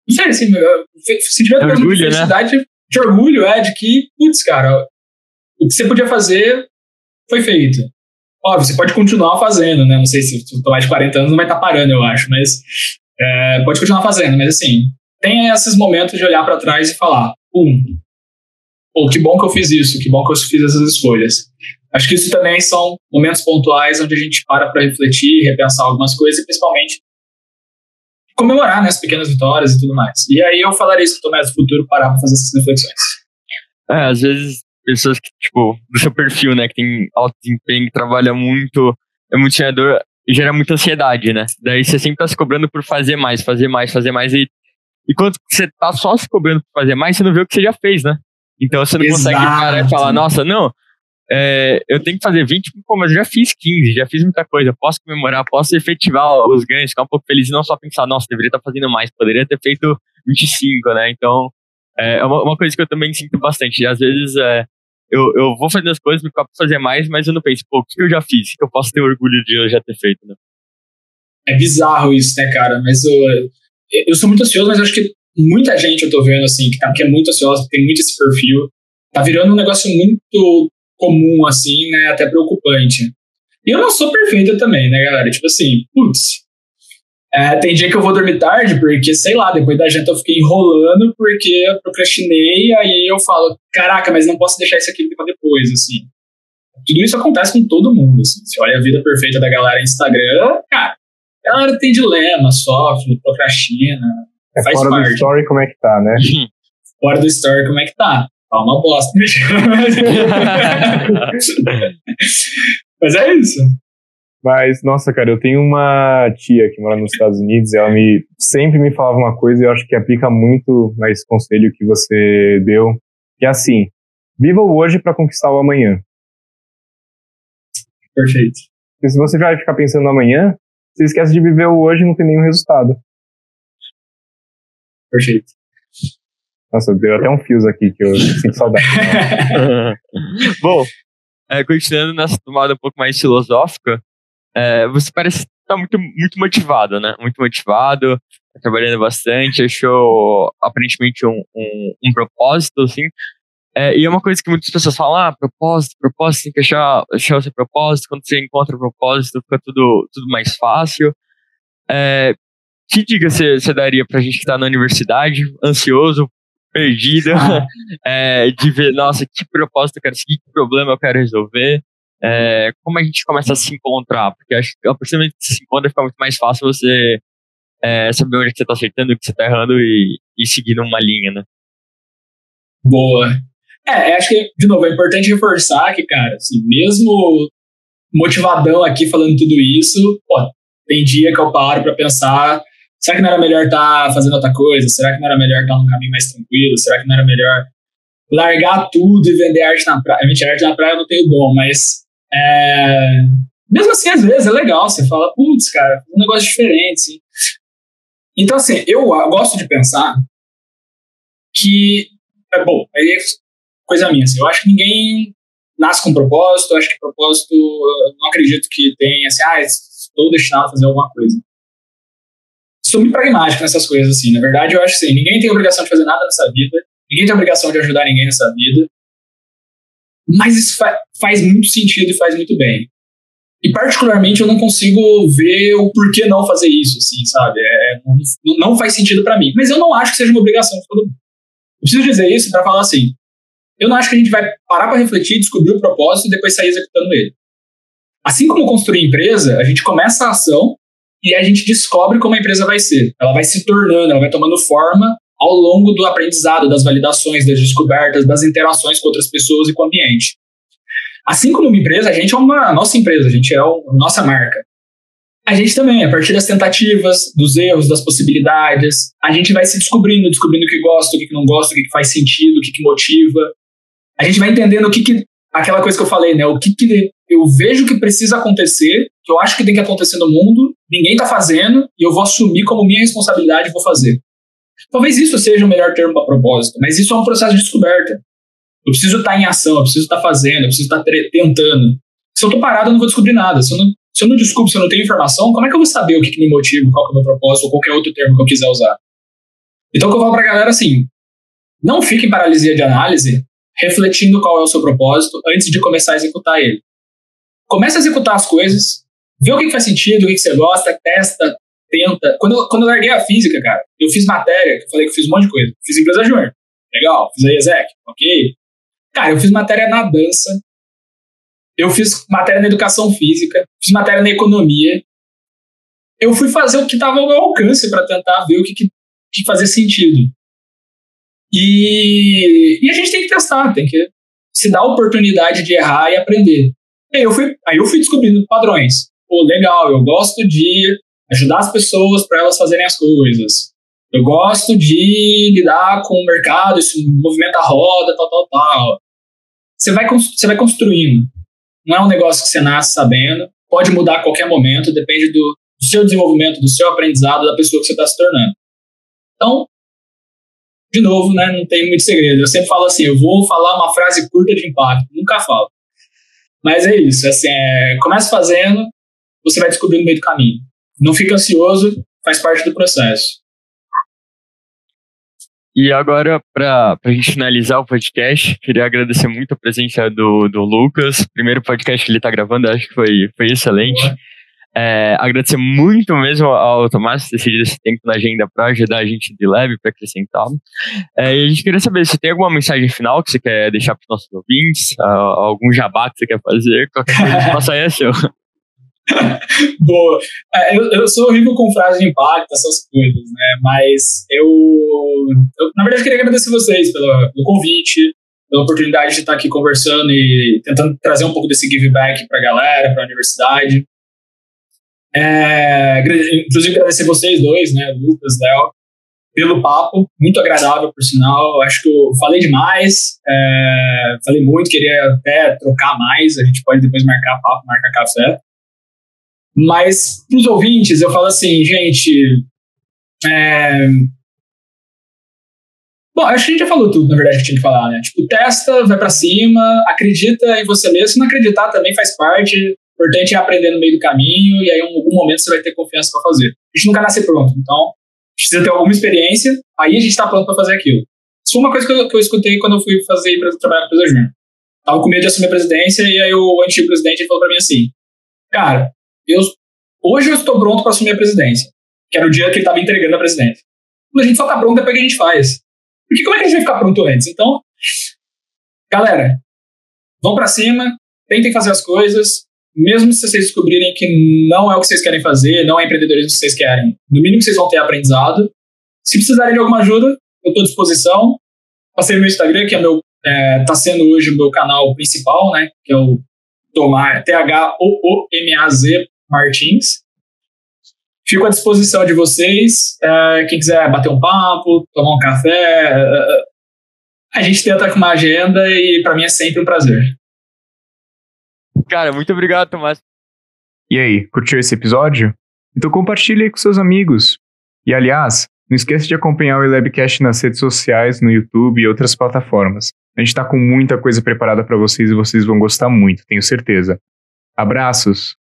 Não sei, assim, se tiver orgulho, de né? felicidade, né? de orgulho, é, de que, putz, cara, o que você podia fazer foi feito. Óbvio, você pode continuar fazendo, né? Não sei se tu mais de 40 anos não vai estar tá parando, eu acho, mas é, pode continuar fazendo. Mas assim, tem esses momentos de olhar para trás e falar: um, pô, que bom que eu fiz isso, que bom que eu fiz essas escolhas. Acho que isso também são momentos pontuais onde a gente para para refletir, repensar algumas coisas e principalmente comemorar né, as pequenas vitórias e tudo mais. E aí eu falaria isso o do futuro parar para fazer essas reflexões. É, às vezes pessoas que, tipo, do seu perfil, né, que tem alto desempenho, trabalha muito, é muito sonhador, gera muita ansiedade, né? Daí você sempre tá se cobrando por fazer mais, fazer mais, fazer mais, e, e quando você tá só se cobrando por fazer mais, você não vê o que você já fez, né? Então você não Exato. consegue parar e falar, nossa, não, é, eu tenho que fazer 20, pô, mas eu já fiz 15, já fiz muita coisa, posso comemorar, posso efetivar os ganhos, ficar um pouco feliz e não só pensar, nossa, deveria estar fazendo mais, poderia ter feito 25, né? Então, é, é uma, uma coisa que eu também sinto bastante. Às vezes, é, eu, eu vou fazer as coisas, me copo fazer mais, mas eu não penso, pô, o que eu já fiz? que eu posso ter orgulho de eu já ter feito, né? É bizarro isso, né, cara? Mas eu, eu sou muito ansioso, mas acho que muita gente eu tô vendo, assim, que, tá, que é muito ansiosa, tem muito esse perfil. Tá virando um negócio muito comum, assim, né? Até preocupante. E eu não sou perfeito também, né, galera? Tipo assim, putz. É, tem dia que eu vou dormir tarde, porque, sei lá, depois da janta eu fiquei enrolando porque eu procrastinei, aí eu falo, caraca, mas não posso deixar isso aqui pra depois, assim. Tudo isso acontece com todo mundo, assim. Você olha a vida perfeita da galera no Instagram, cara, a galera tem dilema, sofre, procrastina, é faz fora parte. do story como é que tá, né? fora do story como é que tá. Tá uma bosta. Mas é isso. Mas, nossa, cara, eu tenho uma tia que mora nos Estados Unidos e ela me, sempre me falava uma coisa e eu acho que aplica muito nesse conselho que você deu, que é assim, viva o hoje para conquistar o amanhã. Perfeito. Porque se você vai ficar pensando no amanhã, você esquece de viver o hoje e não tem nenhum resultado. Perfeito. Nossa, deu até um fios aqui que eu sinto saudade. Bom, é, continuando nessa tomada um pouco mais filosófica, é, você parece estar tá muito, muito motivado, né? Muito motivado, tá trabalhando bastante, achou aparentemente um, um, um propósito, assim. É, e é uma coisa que muitas pessoas falam, ah, propósito, propósito, tem que achar, achar o seu propósito, quando você encontra o propósito, fica tudo, tudo mais fácil. É, que dica você, daria pra gente que está na universidade, ansioso, perdido, ah. é, de ver, nossa, que propósito eu quero seguir, que problema eu quero resolver, é, como a gente começa a se encontrar, porque acho que a partir do momento que se encontra fica muito mais fácil você é, saber onde é você está acertando, o que você está errando e, e seguir uma linha, né? Boa. É, acho que, de novo, é importante reforçar que, cara, assim, mesmo motivadão aqui falando tudo isso, pô, tem dia que eu paro para pensar será que não era melhor estar tá fazendo outra coisa? Será que não era melhor estar tá num caminho mais tranquilo? Será que não era melhor largar tudo e vender arte na praia? Mentira, arte na praia eu não tenho dom, mas é... mesmo assim, às vezes é legal. Você fala, putz, cara, um negócio diferente. Assim. Então, assim, eu gosto de pensar que, é bom, aí é coisa minha, assim, eu acho que ninguém nasce com propósito, eu acho que propósito, eu não acredito que tem, assim, ah, estou destinado a fazer alguma coisa sou muito pragmático nessas coisas, assim. Na verdade, eu acho assim, ninguém tem obrigação de fazer nada nessa vida. ninguém tem obrigação de ajudar ninguém nessa vida. Mas isso fa faz muito sentido e faz muito bem. E particularmente eu não consigo ver o porquê não fazer isso, assim, sabe? É, não, não faz sentido para mim. Mas eu não acho que seja uma obrigação de todo mundo. Eu preciso dizer isso para falar assim: eu não acho que a gente vai parar para refletir, descobrir o propósito e depois sair executando ele. Assim como construir empresa, a gente começa a ação e a gente descobre como a empresa vai ser. Ela vai se tornando, ela vai tomando forma ao longo do aprendizado, das validações, das descobertas, das interações com outras pessoas e com o ambiente. Assim como uma empresa, a gente é uma nossa empresa, a gente é a nossa marca. A gente também, a partir das tentativas, dos erros, das possibilidades, a gente vai se descobrindo, descobrindo o que gosta, o que não gosta, o que faz sentido, o que motiva. A gente vai entendendo o que, que aquela coisa que eu falei, né? O que, que eu vejo que precisa acontecer, que eu acho que tem que acontecer no mundo, ninguém está fazendo, e eu vou assumir como minha responsabilidade e vou fazer. Talvez isso seja o melhor termo para propósito, mas isso é um processo de descoberta. Eu preciso estar tá em ação, eu preciso estar tá fazendo, eu preciso estar tá tentando. Se eu estou parado, eu não vou descobrir nada. Se eu, não, se eu não descubro, se eu não tenho informação, como é que eu vou saber o que, que me motiva, qual é o meu propósito, ou qualquer outro termo que eu quiser usar? Então, o que eu falo para a galera assim, não fique em paralisia de análise refletindo qual é o seu propósito antes de começar a executar ele. Comece a executar as coisas, vê o que, faz sentido, o que, você gosta, testa, tenta. Quando eu, quando eu larguei a física, cara, eu fiz matéria, eu falei que eu fiz um monte de coisa. Fiz empresa júnior, legal. Fiz a ESEC, ok. Cara, eu fiz matéria na dança, eu fiz matéria na educação física, fiz matéria na economia. Eu fui fazer o que estava ao meu alcance para tentar ver o que, que, que fazia sentido. E, e a gente tem que testar, tem que se dar a oportunidade de errar e aprender. E aí eu fui, aí eu fui descobrindo padrões. Pô, legal, eu gosto de ajudar as pessoas para elas fazerem as coisas. Eu gosto de lidar com o mercado, isso movimenta a roda, tal, tal, tal. Você vai, você vai construindo. Não é um negócio que você nasce sabendo. Pode mudar a qualquer momento, depende do, do seu desenvolvimento, do seu aprendizado, da pessoa que você está se tornando. Então, de novo, né, não tem muito segredo. Eu sempre falo assim, eu vou falar uma frase curta de impacto, nunca falo. Mas é isso, assim, é, comece fazendo, você vai descobrir no meio do caminho. Não fique ansioso, faz parte do processo. E agora, para a gente finalizar o podcast, queria agradecer muito a presença do, do Lucas. Primeiro podcast que ele está gravando, acho que foi, foi excelente. É, agradecer muito mesmo ao Tomás ter decidido esse tempo na agenda para ajudar a gente de leve, para acrescentar. É, e a gente queria saber se tem alguma mensagem final que você quer deixar para os nossos ouvintes, algum jabá que você quer fazer, qualquer coisa que aí é seu. Boa. É, eu, eu sou horrível com frase de impacto, essas coisas, né? Mas eu, eu na verdade, queria agradecer vocês pelo, pelo convite, pela oportunidade de estar aqui conversando e tentando trazer um pouco desse give back para a galera, para a universidade. É, inclusive, agradecer vocês dois, né, Lucas, Léo, pelo papo, muito agradável, por sinal. Acho que eu falei demais, é, falei muito, queria até trocar mais. A gente pode depois marcar papo, marcar café. Mas, para os ouvintes, eu falo assim, gente. É... Bom, acho que a gente já falou tudo, na verdade, que tinha que falar, né? Tipo, testa, vai para cima, acredita em você mesmo. Se não acreditar, também faz parte importante é aprender no meio do caminho e aí em algum momento você vai ter confiança para fazer. A gente nunca nasce pronto, então precisa ter alguma experiência, aí a gente está pronto para fazer aquilo. Isso foi uma coisa que eu, que eu escutei quando eu fui fazer para trabalhar com a empresa júnior. Tava com medo de assumir a presidência e aí o antigo presidente falou para mim assim, cara, eu, hoje eu estou pronto para assumir a presidência, que era o dia que ele estava entregando a presidência. Mas a gente só tá pronto depois que a gente faz. Porque como é que a gente vai ficar pronto antes? Então, galera, vão para cima, tentem fazer as coisas, mesmo se vocês descobrirem que não é o que vocês querem fazer, não é empreendedorismo que vocês querem, no mínimo vocês vão ter aprendizado. Se precisarem de alguma ajuda, eu estou à disposição. Passei no meu Instagram, que é meu, é, tá sendo hoje o meu canal principal, né? Que é o Tomar, T-H-O-O-M-A-Z Martins. Fico à disposição de vocês. É, quem quiser bater um papo, tomar um café, é, é, a gente tenta com uma agenda e para mim é sempre um prazer. Cara, muito obrigado, Tomás. E aí, curtiu esse episódio? Então compartilhe aí com seus amigos. E aliás, não esqueça de acompanhar o Elabcast nas redes sociais, no YouTube e outras plataformas. A gente está com muita coisa preparada para vocês e vocês vão gostar muito, tenho certeza. Abraços!